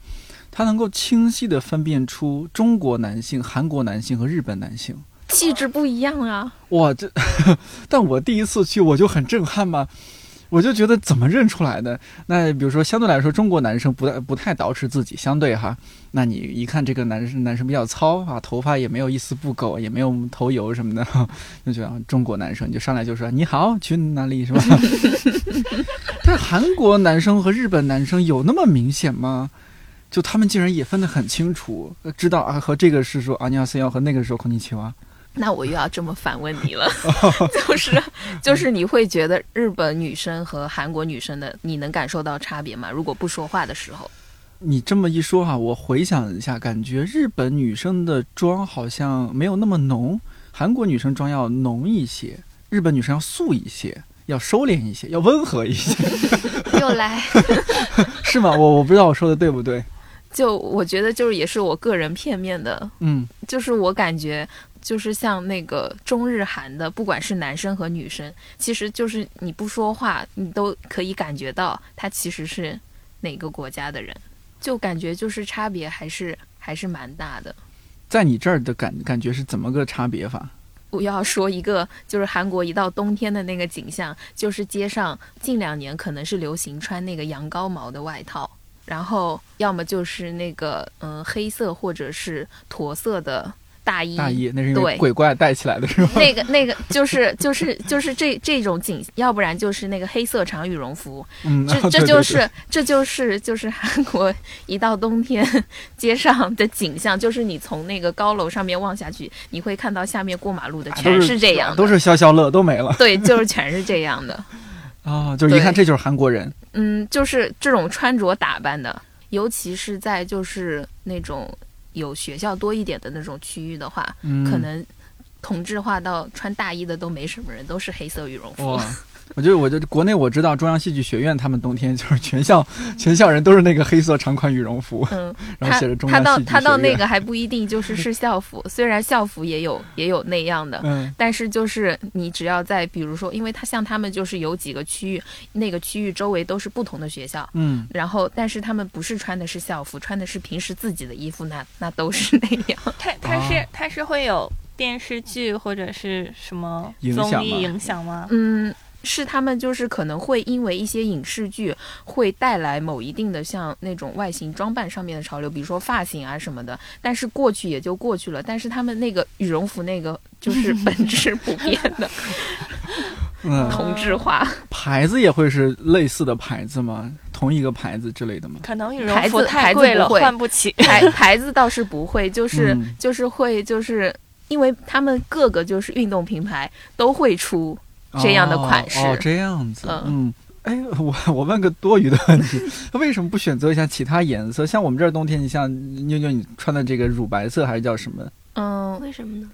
他能够清晰的分辨出中国男性、韩国男性和日本男性。气质不一样啊，哇，这，但我第一次去我就很震撼嘛，我就觉得怎么认出来的？那比如说相对来说，中国男生不太不太捯饬自己，相对哈，那你一看这个男生男生比较糙啊，头发也没有一丝不苟，也没有头油什么的，就觉得啊中国男生你就上来就说你好，去哪里是吧？但韩国男生和日本男生有那么明显吗？就他们竟然也分得很清楚，呃知道啊，和这个是说啊你好 C 要和那个是说空气青蛙。那我又要这么反问你了，就是就是你会觉得日本女生和韩国女生的你能感受到差别吗？如果不说话的时候，你这么一说哈、我回想一下，感觉日本女生的妆好像没有那么浓，韩国女生妆要浓一些，日本女生要素一些，要收敛一些，要温和一些。又来，是吗？我我不知道我说的对不对。就我觉得就是也是我个人片面的，嗯就是我感觉就是像那个中日韩的，不管是男生和女生，其实就是你不说话，你都可以感觉到他其实是哪个国家的人，就感觉就是差别还是还是蛮大的。在你这儿的感感觉是怎么个差别法？我要说一个，就是韩国一到冬天的那个景象，就是街上近两年可能是流行穿那个羊羔毛的外套，然后要么就是那个嗯、呃黑色或者是驼色的大衣，大衣那是因为对鬼怪带起来的是吗？那个那个就是就是就是这这种景，要不然就是那个黑色长羽绒服，嗯，这就是这就是就是韩国一到冬天街上的景象，就是你从那个高楼上面望下去，你会看到下面过马路的啊全是这样的，都是消消乐都没了对，就是全是这样的。啊、就是一看这就是韩国人。嗯，就是这种穿着打扮的，尤其是在就是那种有学校多一点的那种区域的话，嗯，可能同质化到穿大衣的都没什么人，都是黑色羽绒服。哇。我觉得，我觉得国内我知道中央戏剧学院，他们冬天就是全校 全校人都是那个黑色长款羽绒服，嗯，然后他写着中他央戏剧到他到他到那个还不一定就是是校服，虽然校服也有也有那样的，嗯但是就是你只要在比如说，因为他像他们就是有几个区域，那个区域周围都是不同的学校，嗯，然后但是他们不是穿的是校服，穿的是平时自己的衣服，那那都是那样。他他是、啊它是会有电视剧或者是什么综艺影响吗？嗯，是他们就是可能会因为一些影视剧会带来某一定的像那种外形装扮上面的潮流，比如说发型啊什么的，但是过去也就过去了。但是他们那个羽绒服那个就是本质不变的嗯，同质化，牌子也会是类似的牌子吗？同一个牌子之类的吗？可能羽绒服太贵了，不换不起。牌 牌子倒是不会，就是、嗯就是会就是。因为他们各个就是运动品牌都会出这样的款式哦，哦这样子，嗯嗯。哎，我我问个多余的问题，为什么不选择一下其他颜色？像我们这儿冬天，你像妞妞你穿的这个乳白色还是叫什么？嗯，为什么呢？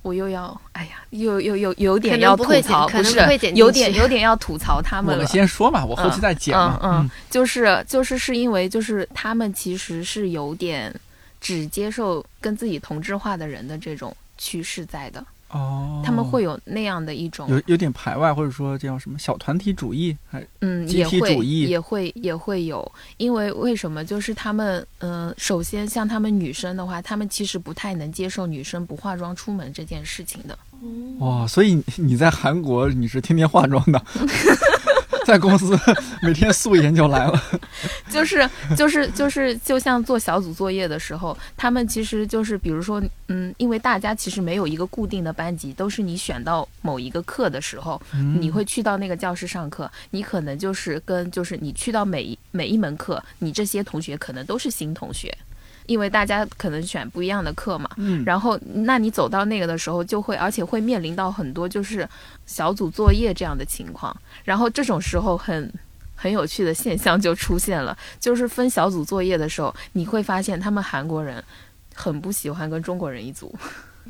我又要，哎呀，又又又有点可能要不会吐槽，不会剪进有点有点要吐槽他们我们。先说嘛，我后期再剪嘛。嗯嗯，就是就是是因为就是他们其实是有点只接受跟自己同质化的人的这种趋势在的，哦，他们会有那样的一种有有点排外，或者说这叫什么小团体主义？还嗯，集也会体主义也会也会有，因为为什么？就是他们，嗯、首先像他们女生的话，他们其实不太能接受女生不化妆出门这件事情的。嗯，哇，所以你你在韩国你是天天化妆的，在公司每天素颜就来了。就是就是就是，就像做小组作业的时候，他们其实就是，比如说，嗯，因为大家其实没有一个固定的班级，都是你选到某一个课的时候，嗯你会去到那个教室上课，你可能就是跟就是你去到每一每一门课，你这些同学可能都是新同学，因为大家可能选不一样的课嘛。嗯，然后，那你走到那个的时候，就会而且会面临到很多就是小组作业这样的情况。然后这种时候很很有趣的现象就出现了，就是分小组作业的时候，你会发现他们韩国人很不喜欢跟中国人一组。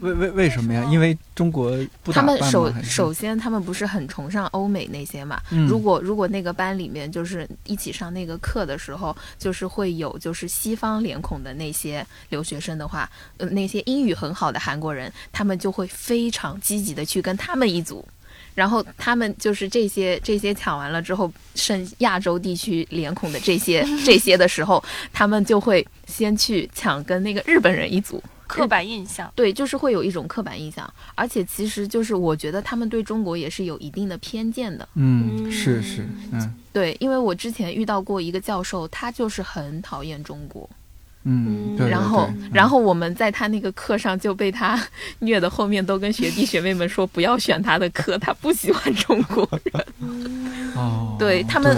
为为为什么呀？因为中国他们首首先他们不是很崇尚欧美那些嘛？嗯如果如果那个班里面就是一起上那个课的时候，就是会有就是西方脸孔的那些留学生的话，呃，那些英语很好的韩国人，他们就会非常积极的去跟他们一组。然后他们就是这些这些抢完了之后，剩亚洲地区脸孔的这些这些的时候，他们就会先去抢跟那个日本人一组。刻板印象，对，就是会有一种刻板印象，而且其实就是我觉得他们对中国也是有一定的偏见的。嗯，嗯是是，嗯。对，因为我之前遇到过一个教授，他就是很讨厌中国，嗯，嗯对对然后对然后我们在他那个课上就被他 虐的，后面都跟学弟学妹们说不要选他的课，他不喜欢中国人。嗯哦，对他们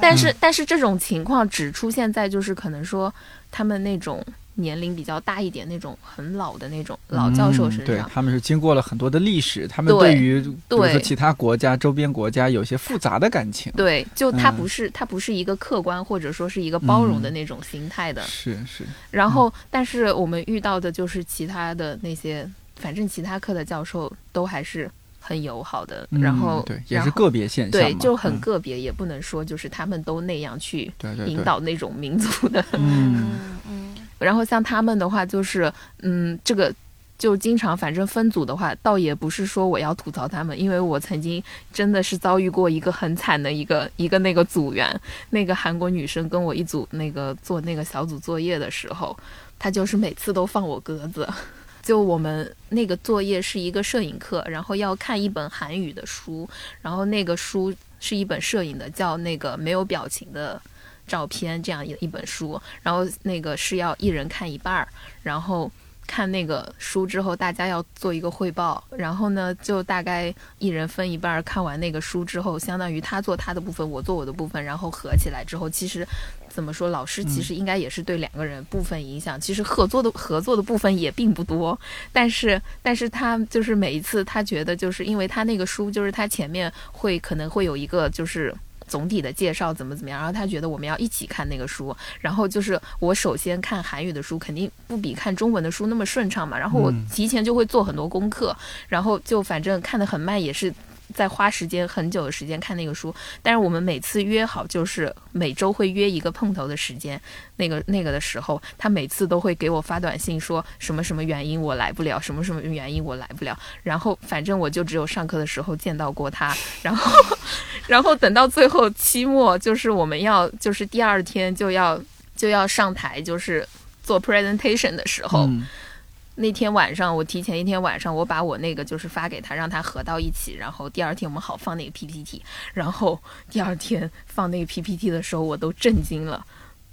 但是但是这种情况只出现在就是可能说他们那种年龄比较大一点那种很老的那种老教授身嗯对上。他们是经过了很多的历史，他们对对于比如说对。其他国家、周边国家有些复杂的感情。对，就他嗯。不是、他不是一个客观或者说是一个包容的嗯那种心态的。是是，然后，但是我们遇到的就是其他的那些，反正其他课的教授都还是很友好的，嗯然后对，也是个别现象，对，就很嗯。个别，也不能说就是他们都那样去引导那种民族的。嗯。嗯嗯然后像他们的话，就是嗯，这个就经常反正分组的话，倒也不是说我要吐槽他们，因为我曾经真的是遭遇过一个很惨的一个 一个那个组员，那个韩国女生跟我一组那个做那个小组作业的时候，她就是每次都放我鸽子。就我们那个作业是一个摄影课，然后要看一本韩语的书，然后那个书是一本摄影的，叫那个没有表情的照片这样一一本书，然后那个是要一人看一半儿，然后看那个书之后，大家要做一个汇报，然后呢就大概一人分一半儿，看完那个书之后，相当于他做他的部分，我做我的部分，然后合起来之后，其实。怎么说？老师其实应该也是对两个人部分影响，其实合作的合作的部分也并不多，但是但是他就是每一次他觉得就是因为他那个书就是他前面会可能会有一个就是。总体的介绍怎么怎么样，然后他觉得我们要一起看那个书，然后就是我首先看韩语的书，肯定不比看中文的书那么顺畅嘛，然后我嗯。提前就会做很多功课，然后就反正看得很慢，也是在花时间很久的时间看那个书，但是我们每次约好就是每周会约一个碰头的时间，那个那个的时候，他每次都会给我发短信说什么什么原因我来不了，什么什么原因我来不了。然后反正我就只有上课的时候见到过他，然后然后等到最后期末，就是我们要就是第二天就要就要上台就是做 presentation 的时候，那天晚上，我提前一天晚上，我把我那个就是发给他，让他合到一起，然后第二天我们好放那个 PPT。然后第二天放那个 PPT 的时候，我都震惊了。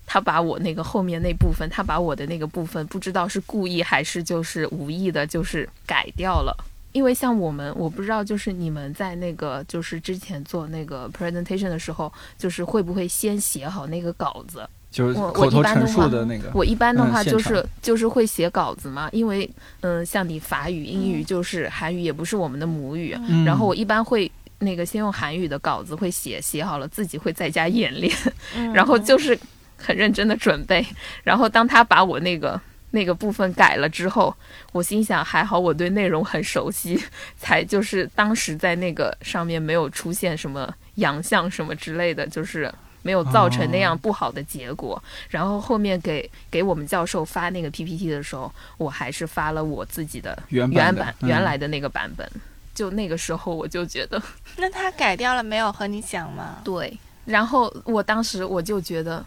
他把我那个后面那部分，他把我的那个部分，不知道是故意还是就是无意的，就是改掉了。因为像我们，我不知道，就是你们在那个就是之前做那个 presentation 的时候，就是会不会先写好那个稿子？就是我口头陈我一般的话述的那个，我一般的话就是、场。就是会写稿子嘛，因为嗯，像你法语、英语就是韩语也不是我们的母语，嗯然后我一般会那个先用韩语的稿子会写，写好了自己会在家演练，嗯然后就是很认真的准备，然后当他把我那个。那个部分改了之后，我心想还好我对内容很熟悉，才就是当时在那个上面没有出现什么洋相什么之类的，就是没有造成那样哦不好的结果。然后后面给给我们教授发那个 PPT 的时候，我还是发了我自己的原原版原来的那个版本。就那个时候我就觉得 那他改掉了没有和你讲吗？对，然后我当时我就觉得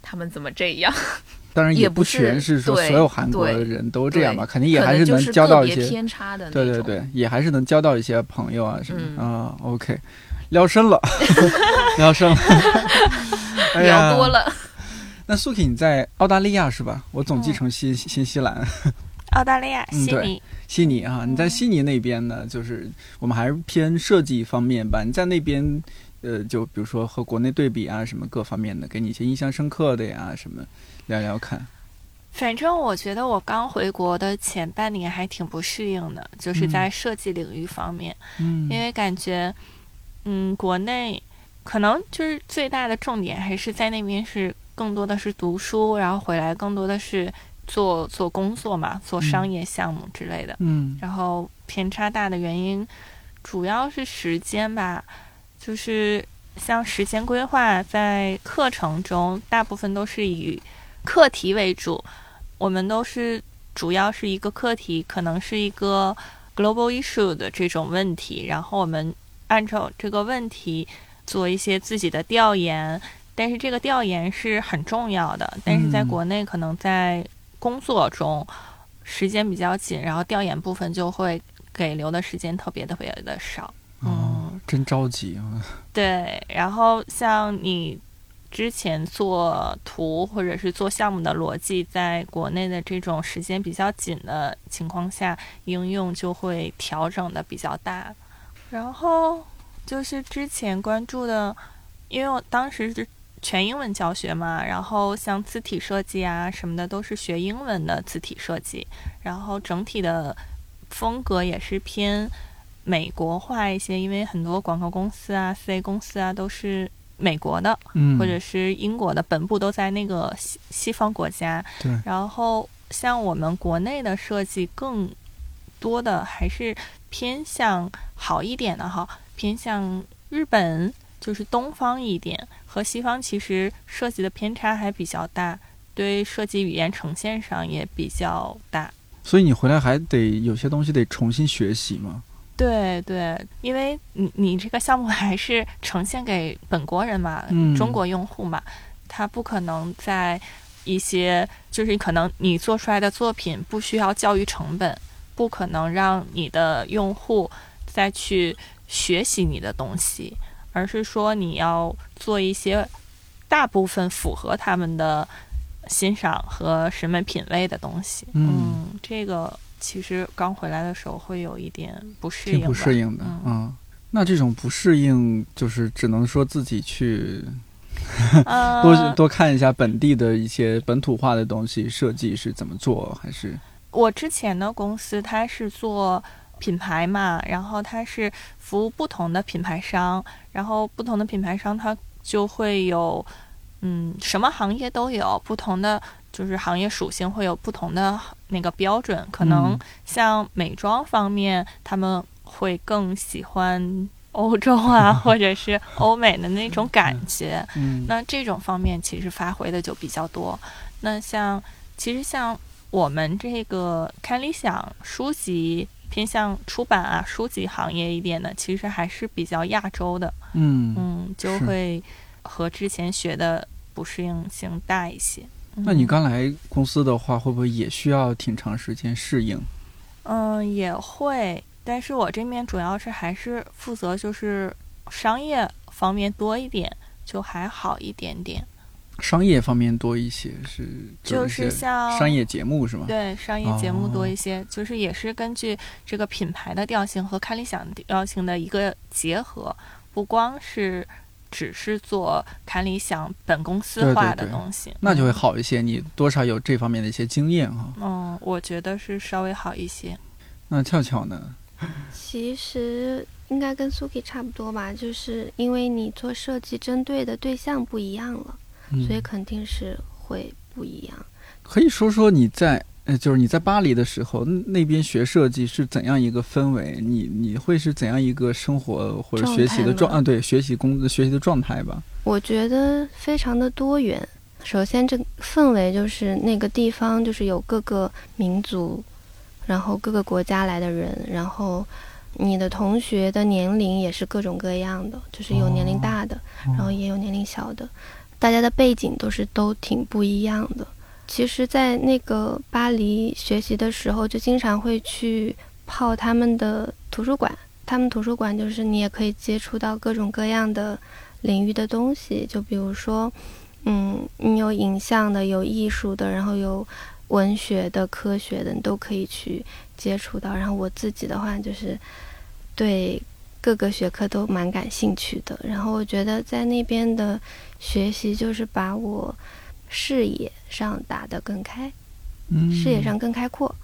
他们怎么这样？当然也不是是说对所有韩国对人都这样吧，对肯定也可还是能交到一些，别偏差的。对对对，也还是能交到一些朋友啊什么啊。OK，聊深了，聊深了，聊多。了。那 Suki 你在澳大利亚是吧？我总记嗯成新新西兰。澳大利亚嗯对悉尼，悉尼啊，你在嗯悉尼那边呢，就是我们还是偏设计方面吧。你在那边，呃，就比如说和国内对比啊，什么各方面的，给你一些印象深刻的呀，什么聊聊看。反正我觉得我刚回国的前半年还挺不适应的，就是嗯在设计领域方面，嗯因为感觉，嗯，国内可能就是最大的重点还是在那边是更多的是读书，然后回来更多的是做做工作嘛，做商嗯业项目之类的。嗯然后偏差大的原因主要是时间吧，就是像时间规划在课程中大部分都是以课题为主，我们都是主要是一个课题，可能是一个 global issue 的这种问题，然后我们按照这个问题做一些自己的调研。但是这个调研是很重要的，但是在嗯国内可能在工作中，时间比较紧，然后调研部分就会给留的时间特别特别的少。哦，真着急啊！对，然后像你之前做图或者是做项目的逻辑，在国内的这种时间比较紧的情况下，应用就会调整的比较大。然后就是之前关注的，因为我当时是全英文教学嘛，然后像字体设计啊什么的都是学英文的字体设计，然后整体的风格也是偏美国化一些，因为很多广告公司啊、四 A 公司啊都是美国的，嗯，或者是英国的，本部都在那个西西方国家。对然后像我们国内的设计更多的还是偏向好一点的哈，偏向日本，就是东方一点，和西方其实涉及的偏差还比较大，对设计语言呈现上也比较大。所以你回来还得有些东西得重新学习吗？对对，因为你你这个项目还是呈现给本国人嘛，嗯中国用户嘛，他不可能在一些就是可能你做出来的作品不需要教育成本，不可能让你的用户再去学习你的东西，而是说你要做一些大部分符合他们的欣赏和审美品味的东西。嗯这个其实刚回来的时候会有一点不适应挺，不适应的，嗯嗯。那这种不适应，就是只能说自己去呃 多多看一下本地的一些本土化的东西，设计是怎么做，还是我之前的公司它是做品牌嘛，然后它是服务不同的品牌商，然后不同的品牌商它就会有，嗯，什么行业都有，不同的就是行业属性会有不同的那个标准，可能嗯像美妆方面，他们会更喜欢。欧洲啊，或者是欧美的那种感觉，嗯那这种方面其实发挥的就比较多。那像其实像我们这个看理想书籍偏向出版啊书籍行业一点的，其实还是比较亚洲的，嗯嗯，就会和之前学的不适应性大一些。那你嗯刚来公司的话，会不会也需要挺长时间适应？嗯也会，但是我这边主要是还是负责就是商业方面多一点，就还好一点点。商业方面多一些，是就是像商业节目是吗？对商业节目多哦一些，就是也是根据这个品牌的调性和看理想调性的一个结合，不光是只是做看理想本公司化的对东西，那就会嗯。好一些，你多少有这方面的一些经验哈。嗯，我觉得是稍微好一些。那俏俏呢？其实应该跟 Suki 差不多吧，就是因为你做设计针对的对象不一样了，嗯所以肯定是会不一样。可以说说你在呃，就是你在巴黎的时候，那那边学设计是怎样一个氛围？你你会是怎样一个生活或者学习的状状态吗啊？对，学习工学习的状态吧。我觉得非常的多元。首先，这氛围就是那个地方就是有各个民族，然后各个国家来的人，然后你的同学的年龄也是各种各样的，就是有年龄大的，然后也有年龄小的，大家的背景都是都挺不一样的。其实，在那个巴黎学习的时候，就经常会去泡他们的图书馆。他们图书馆就是你也可以接触到各种各样的领域的东西，就比如说，嗯，你有影像的，有艺术的，然后有文学的、科学的，你都可以去接触到。然后我自己的话，就是对各个学科都蛮感兴趣的。然后我觉得在那边的学习，就是把我视野上打得更开，嗯，视野上更开阔。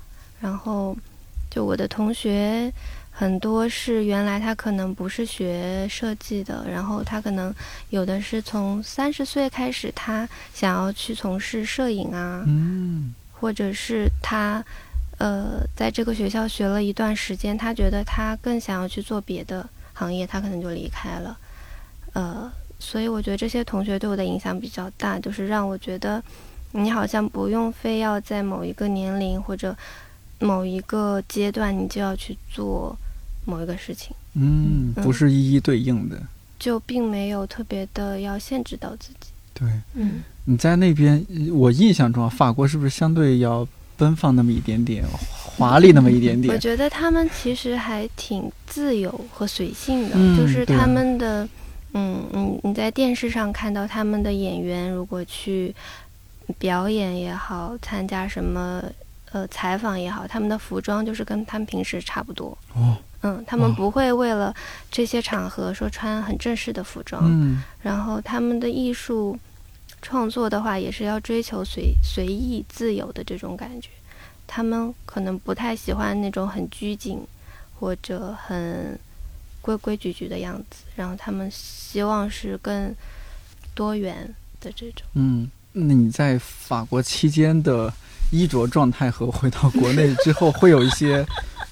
然后，就我的同学很多是原来他可能不是学设计的，然后他可能有的是从三十岁开始，他想要去从事摄影啊，嗯或者是他呃在这个学校学了一段时间，他觉得他更想要去做别的行业，他可能就离开了。呃，所以我觉得这些同学对我的影响比较大，就是让我觉得你好像不用非要在某一个年龄或者某一个阶段，你就要去做某一个事情，嗯，不是一一对应的。就并没有特别的要限制到自己。对，嗯，你在那边，我印象中啊，法国是不是相对要奔放那么一点点，华丽那么一点点。我？觉得他们其实还挺自由和随性的，嗯就是他们的，嗯嗯，你在电视上看到他们的演员，如果去表演也好，参加什么呃采访也好，他们的服装就是跟他们平时差不多。哦，嗯，他们不会为了这些场合说穿很正式的服装，嗯。然后他们的艺术创作的话，也是要追求随随意自由的这种感觉。他们可能不太喜欢那种很拘谨或者很规规矩矩的样子，然后他们希望是更多元的这种。嗯，那你在法国期间的衣着状态和回到国内之后会有一些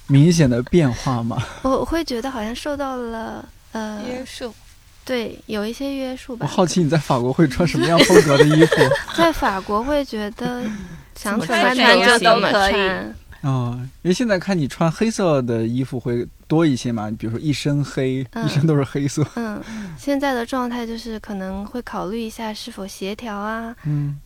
明显的变化吗？我我会觉得好像受到了呃约束。对，有一些约束吧。我好奇你在法国会穿什么样风格的衣服？在法国会觉得想怎么穿穿就怎么都可以穿。哦，因为现在看你穿黑色的衣服会多一些嘛，比如说一身黑，嗯一身都是黑色。嗯，现在的状态就是可能会考虑一下是否协调啊，嗯，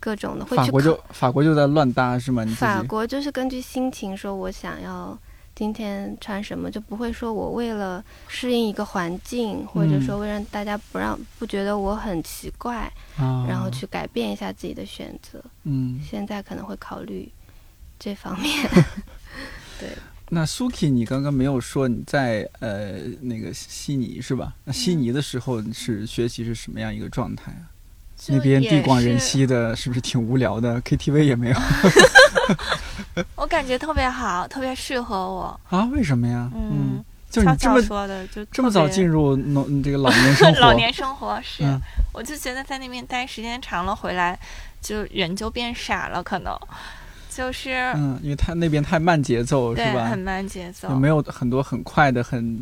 各种的会去法国就法国就在乱搭是吗？你法国就是根据心情说，我想要今天穿什么，就不会说我为了适应一个环境，或者嗯说为让大家不让不觉得我很奇怪，啊，然后去改变一下自己的选择。嗯，现在可能会考虑这方面。对那 Suki，你刚刚没有说你在呃那个悉尼是吧？那悉尼的时候是学习是什么样一个状态啊？那边地广人稀的，是不是挺无聊的？KTV 也没有 我感觉特别好，特别适合我。啊？为什么呀？嗯，就是你这么说的，就这么早进入入农这个老年生活，老年生活是，嗯我就觉得在那边待时间长了，回来就人就变傻了，可能就是、嗯，因为他那边太慢节奏是吧很？慢节奏，有没有很多很快的、很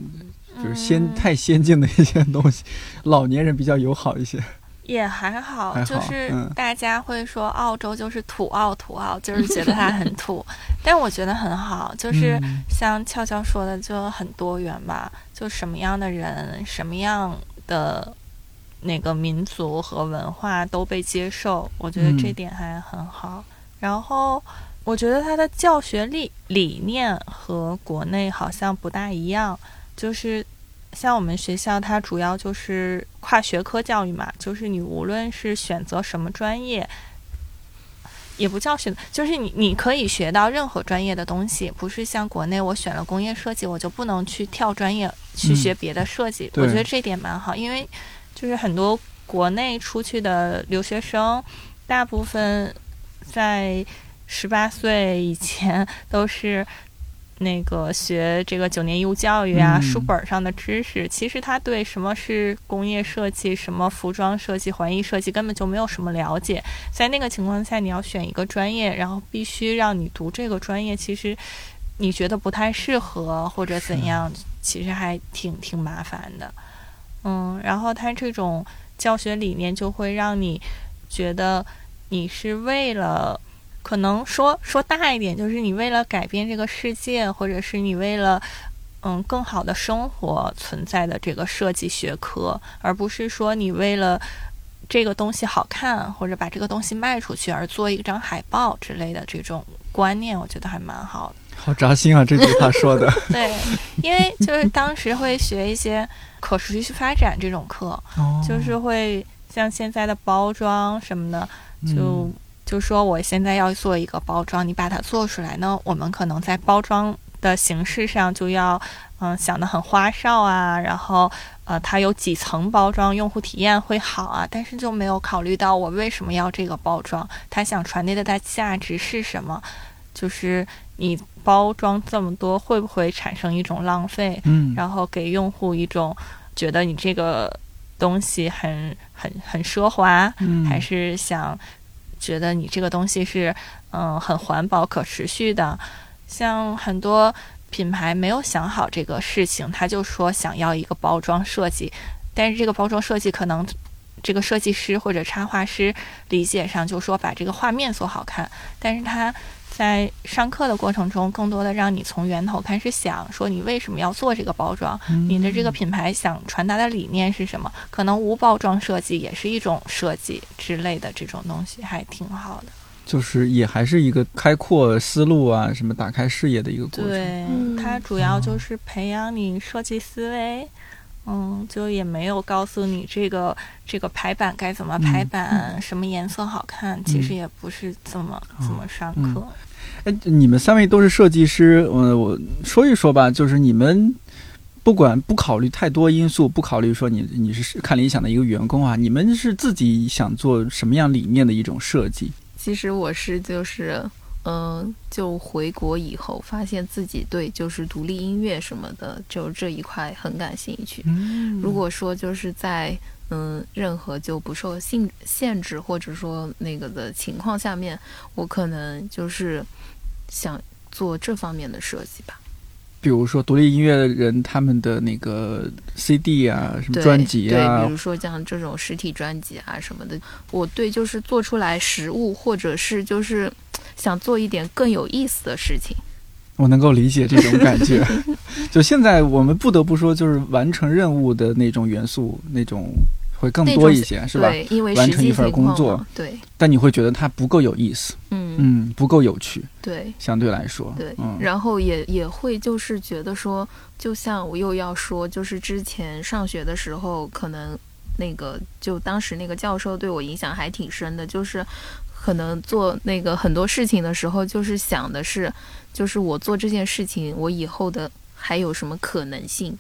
就是先、嗯太先进的一些东西？老年人比较友好一些。也还好，还好就是嗯。大家会说澳洲就是土澳土澳，就是觉得它很土，但我觉得很好，就是嗯。像俏俏说的，就很多元吧，就什么样的人，什么样的那个民族和文化都被接受，我觉得嗯。这点还很好。然后我觉得它的教学理理念和国内好像不大一样，就是像我们学校，它主要就是跨学科教育嘛，就是你无论是选择什么专业，也不叫选，就是你你可以学到任何专业的东西，不是像国内我选了工业设计，我就不能去跳专业去嗯学别的设计。对我觉得这点蛮好，因为就是很多国内出去的留学生，大部分在十八岁以前都是那个学这个九年义务教育啊，嗯书本上的知识，其实他对什么是工业设计、什么服装设计、环艺设计根本就没有什么了解。在那个情况下，你要选一个专业，然后必须让你读这个专业，其实你觉得不太适合或者怎样，其实还挺挺麻烦的。嗯，然后他这种教学理念就会让你觉得你是为了，可能说说大一点，就是你为了改变这个世界，或者是你为了嗯更好的生活存在的这个设计学科，而不是说你为了这个东西好看或者把这个东西卖出去而做一张海报之类的这种观念，我觉得还蛮好的。好扎心啊！这句话说的，对，因为就是当时会学一些可持续发展这种课，哦就是会像现在的包装什么的，就、嗯就说我现在要做一个包装，你把它做出来呢，我们可能在包装的形式上就要嗯想得很花哨啊，然后呃它有几层包装，用户体验会好啊，但是就没有考虑到我为什么要这个包装，它想传递的它价值是什么，就是你包装这么多会不会产生一种浪费？嗯，然后给用户一种觉得你这个东西很很很奢华，嗯还是想觉得你这个东西是嗯很环保可持续的。像很多品牌没有想好这个事情，他就说想要一个包装设计，但是这个包装设计可能。这个设计师或者插画师理解上就说把这个画面做好看，但是他在上课的过程中，更多的让你从源头开始想，说你为什么要做这个包装，你的这个品牌想传达的理念是什么？可能无包装设计也是一种设计之类的这种东西，还挺好的。就是也还是一个开阔思路啊，什么打开视野的一个过程。对，嗯它主要就是培养你设计思维。嗯，就也没有告诉你这个这个排版该怎么排版，什么颜色好看，其实也不是怎么、怎么上课。哎，你们三位都是设计师，呃，我说一说吧，就是你们不管不考虑太多因素，不考虑说你你是看理想的一个员工啊，你们是自己想做什么样理念的一种设计？其实我是就是，嗯、就回国以后发现自己对就是独立音乐什么的，就这一块很感兴趣。嗯如果说就是在嗯任何就不受限限制或者说那个的情况下面，我可能就是想做这方面的设计吧。比如说独立音乐人他们的那个 CD 啊，什么专辑对，啊比，如说像这种实体专辑啊什么的，我对就是做出来实物，或者是就是想做一点更有意思的事情。我能够理解这种感觉。就现在我们不得不说，就是完成任务的那种元素，那种会更多一些，是吧？对，因为完成一份实际情工作况，对，但你会觉得它不够有意思，嗯，嗯，不够有趣，对。相对来说，对，嗯，然后也也会就是觉得说，就像我又要说，就是之前上学的时候，可能那个就当时那个教授对我影响还挺深的，就是可能做那个很多事情的时候，就是想的是，就是我做这件事情，我以后的还有什么可能性。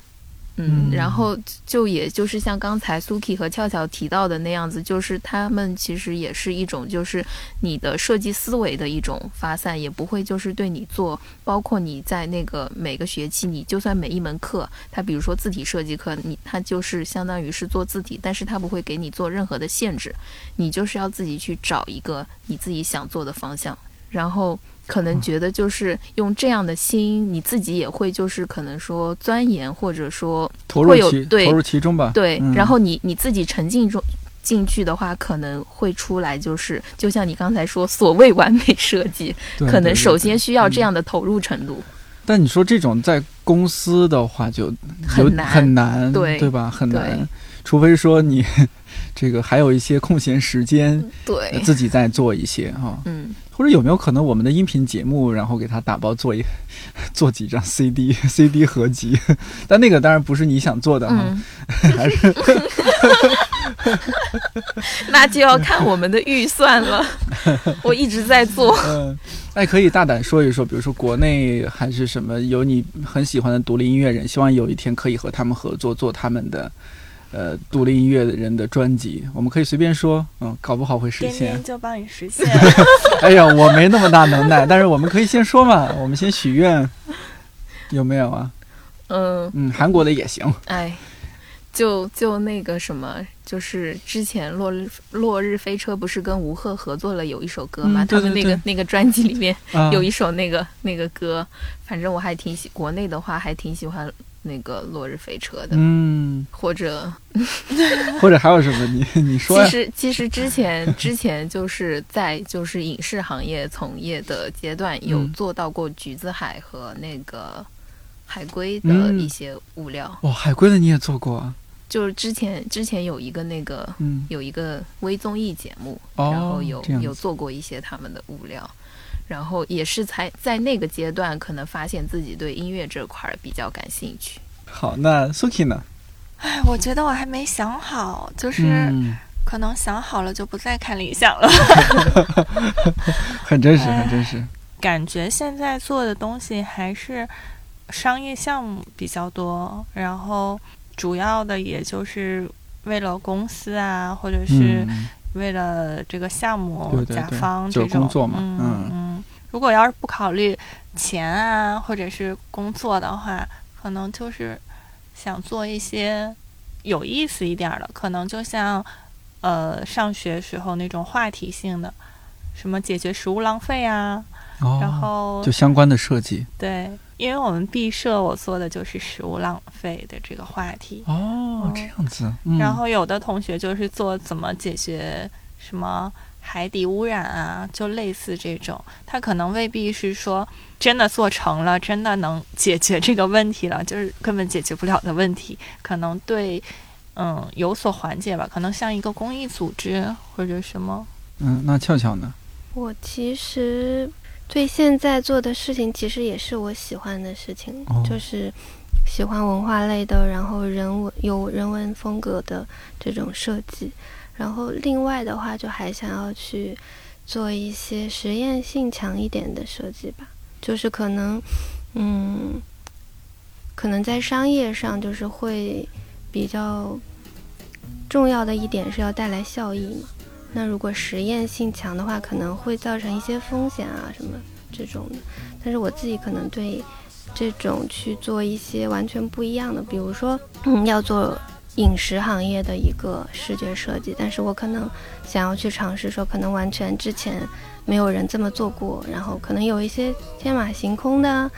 嗯，嗯然后就也就是像刚才 Suki 和俏俏提到的那样子，就是他们其实也是一种就是你的设计思维的一种发散，也不会就是对你做，包括你在那个每个学期，你就算每一门课，它比如说字体设计课，你它就是相当于是做字体，但是它不会给你做任何的限制，你就是要自己去找一个你自己想做的方向，然后。可能觉得就是用这样的心，你自己也会就是可能说钻研，或者说投入其会有对投入其中吧，对，嗯。然后你你自己沉浸中进去的话，可能会出来就是，就像你刚才说，所谓完美设计，可能首先需要这嗯样的投入程度。但你说这种在公司的话就很难很难，对对吧？很难，除非说你 这个还有一些空闲时间，呃对，自己再做一些哈、嗯，或者有没有可能我们的音频节目，然后给他打包做一 做几张 CD CD 合集？但那个当然不是你想做的哈，嗯，还是那就要看我们的预算了。我一直在做，嗯，哎，可以大胆说一说，比如说国内还是什么有你很喜欢的独立音乐人，希望有一天可以和他们合作，做他们的呃独立音乐人的专辑，我们可以随便说，嗯，搞不好会实颠现颠。就帮你实现。哎呀，我没那么大能耐，但是我们可以先说嘛，我们先许愿，有没有啊？嗯，嗯，韩国的也行。哎，就就那个什么，就是之前落日落日飞车不是跟吴赫合作了有一首歌嘛？嗯对他们那个那个专辑里面啊，有一首那个那个歌，反正我还挺喜，国内的话还挺喜欢那个落日飞车的，嗯，或者 或者还有什么？你 你说呀？其实其实之前 之前就是在就是影视行业从业的阶段，有嗯做到过橘子海和那个海龟的嗯一些物料，哇，海龟的你也做过啊？就是之前之前有一个那个嗯，有一个微综艺节目，哦然后有有做过一些他们的物料。然后也是才在那个阶段，可能发现自己对音乐这块儿比较感兴趣。好，那 Suki 呢？哎，我觉得我还没想好，就是嗯，可能想好了就不再看理想了。很真实，哎很真实。感觉现在做的东西还是商业项目比较多，然后主要的也就是为了公司啊，或者是嗯，为了这个项目甲方这种是工作嘛嗯嗯嗯。如果要是不考虑钱啊，或者是工作的话，可能就是想做一些有意思一点儿的，可能就像呃上学时候那种话题性的，什么解决食物浪费啊，哦，然后就相关的设计。对，因为我们毕设我做的就是食物浪费的这个话题，哦，这样子。嗯、然后有的同学就是做怎么解决什么海底污染啊，就类似这种，他可能未必是说真的做成了，真的能解决这个问题了，就是根本解决不了的问题，可能对嗯有所缓解吧，可能像一个公益组织或者什么，嗯，那俏俏呢？我其实对现在做的事情，其实也是我喜欢的事情，哦就是喜欢文化类的，然后人文有人文风格的这种设计。然后另外的话，就还想要去做一些实验性强一点的设计吧，就是可能，嗯，可能在商业上就是会比较重要的一点是要带来效益嘛。那如果实验性强的话，可能会造成一些风险啊什么这种的。但是我自己可能对这种去做一些完全不一样的，比如说，嗯，要做饮食行业的一个视觉设计，但是我可能想要去尝试说，可能完全之前没有人这么做过，然后可能有一些天马行空的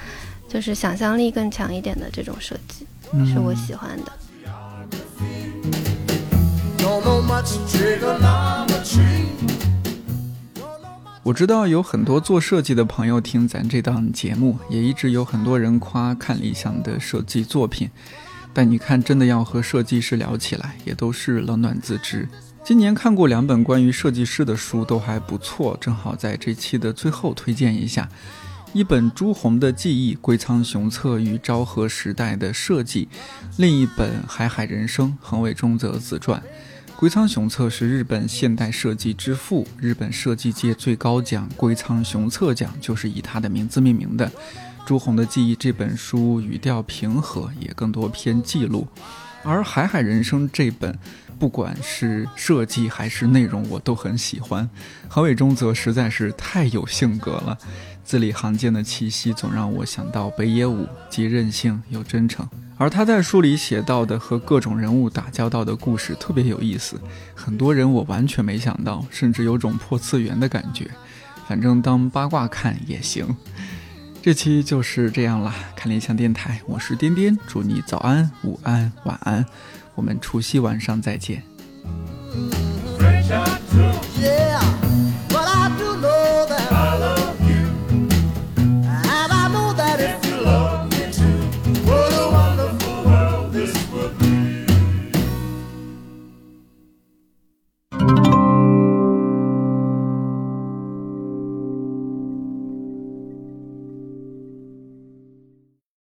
就是想象力更强一点的这种设计，嗯是我喜欢的。我知道有很多做设计的朋友听咱这档节目，也一直有很多人夸看理想的设计作品，但你看，真的要和设计师聊起来，也都是冷暖自知。今年看过两本关于设计师的书，都还不错，正好在这期的最后推荐一下。一本朱红的记忆：龟仓雄策与昭和时代的设计；另一本《海海人生》横尾中则自传。龟仓雄策是日本现代设计之父，日本设计界最高奖龟仓雄策奖就是以他的名字命名的。朱红的记忆这本书语调平和，也更多偏记录，而《海海人生》这本，不管是设计还是内容，我都很喜欢。何伟中则实在是太有性格了，字里行间的气息总让我想到北野武，既任性又真诚。而他在书里写到的和各种人物打交道的故事特别有意思，很多人我完全没想到，甚至有种破次元的感觉。反正当八卦看也行。这期就是这样啦，看联想电台，我是颠颠，祝你早安、午安、晚安，我们除夕晚上再见。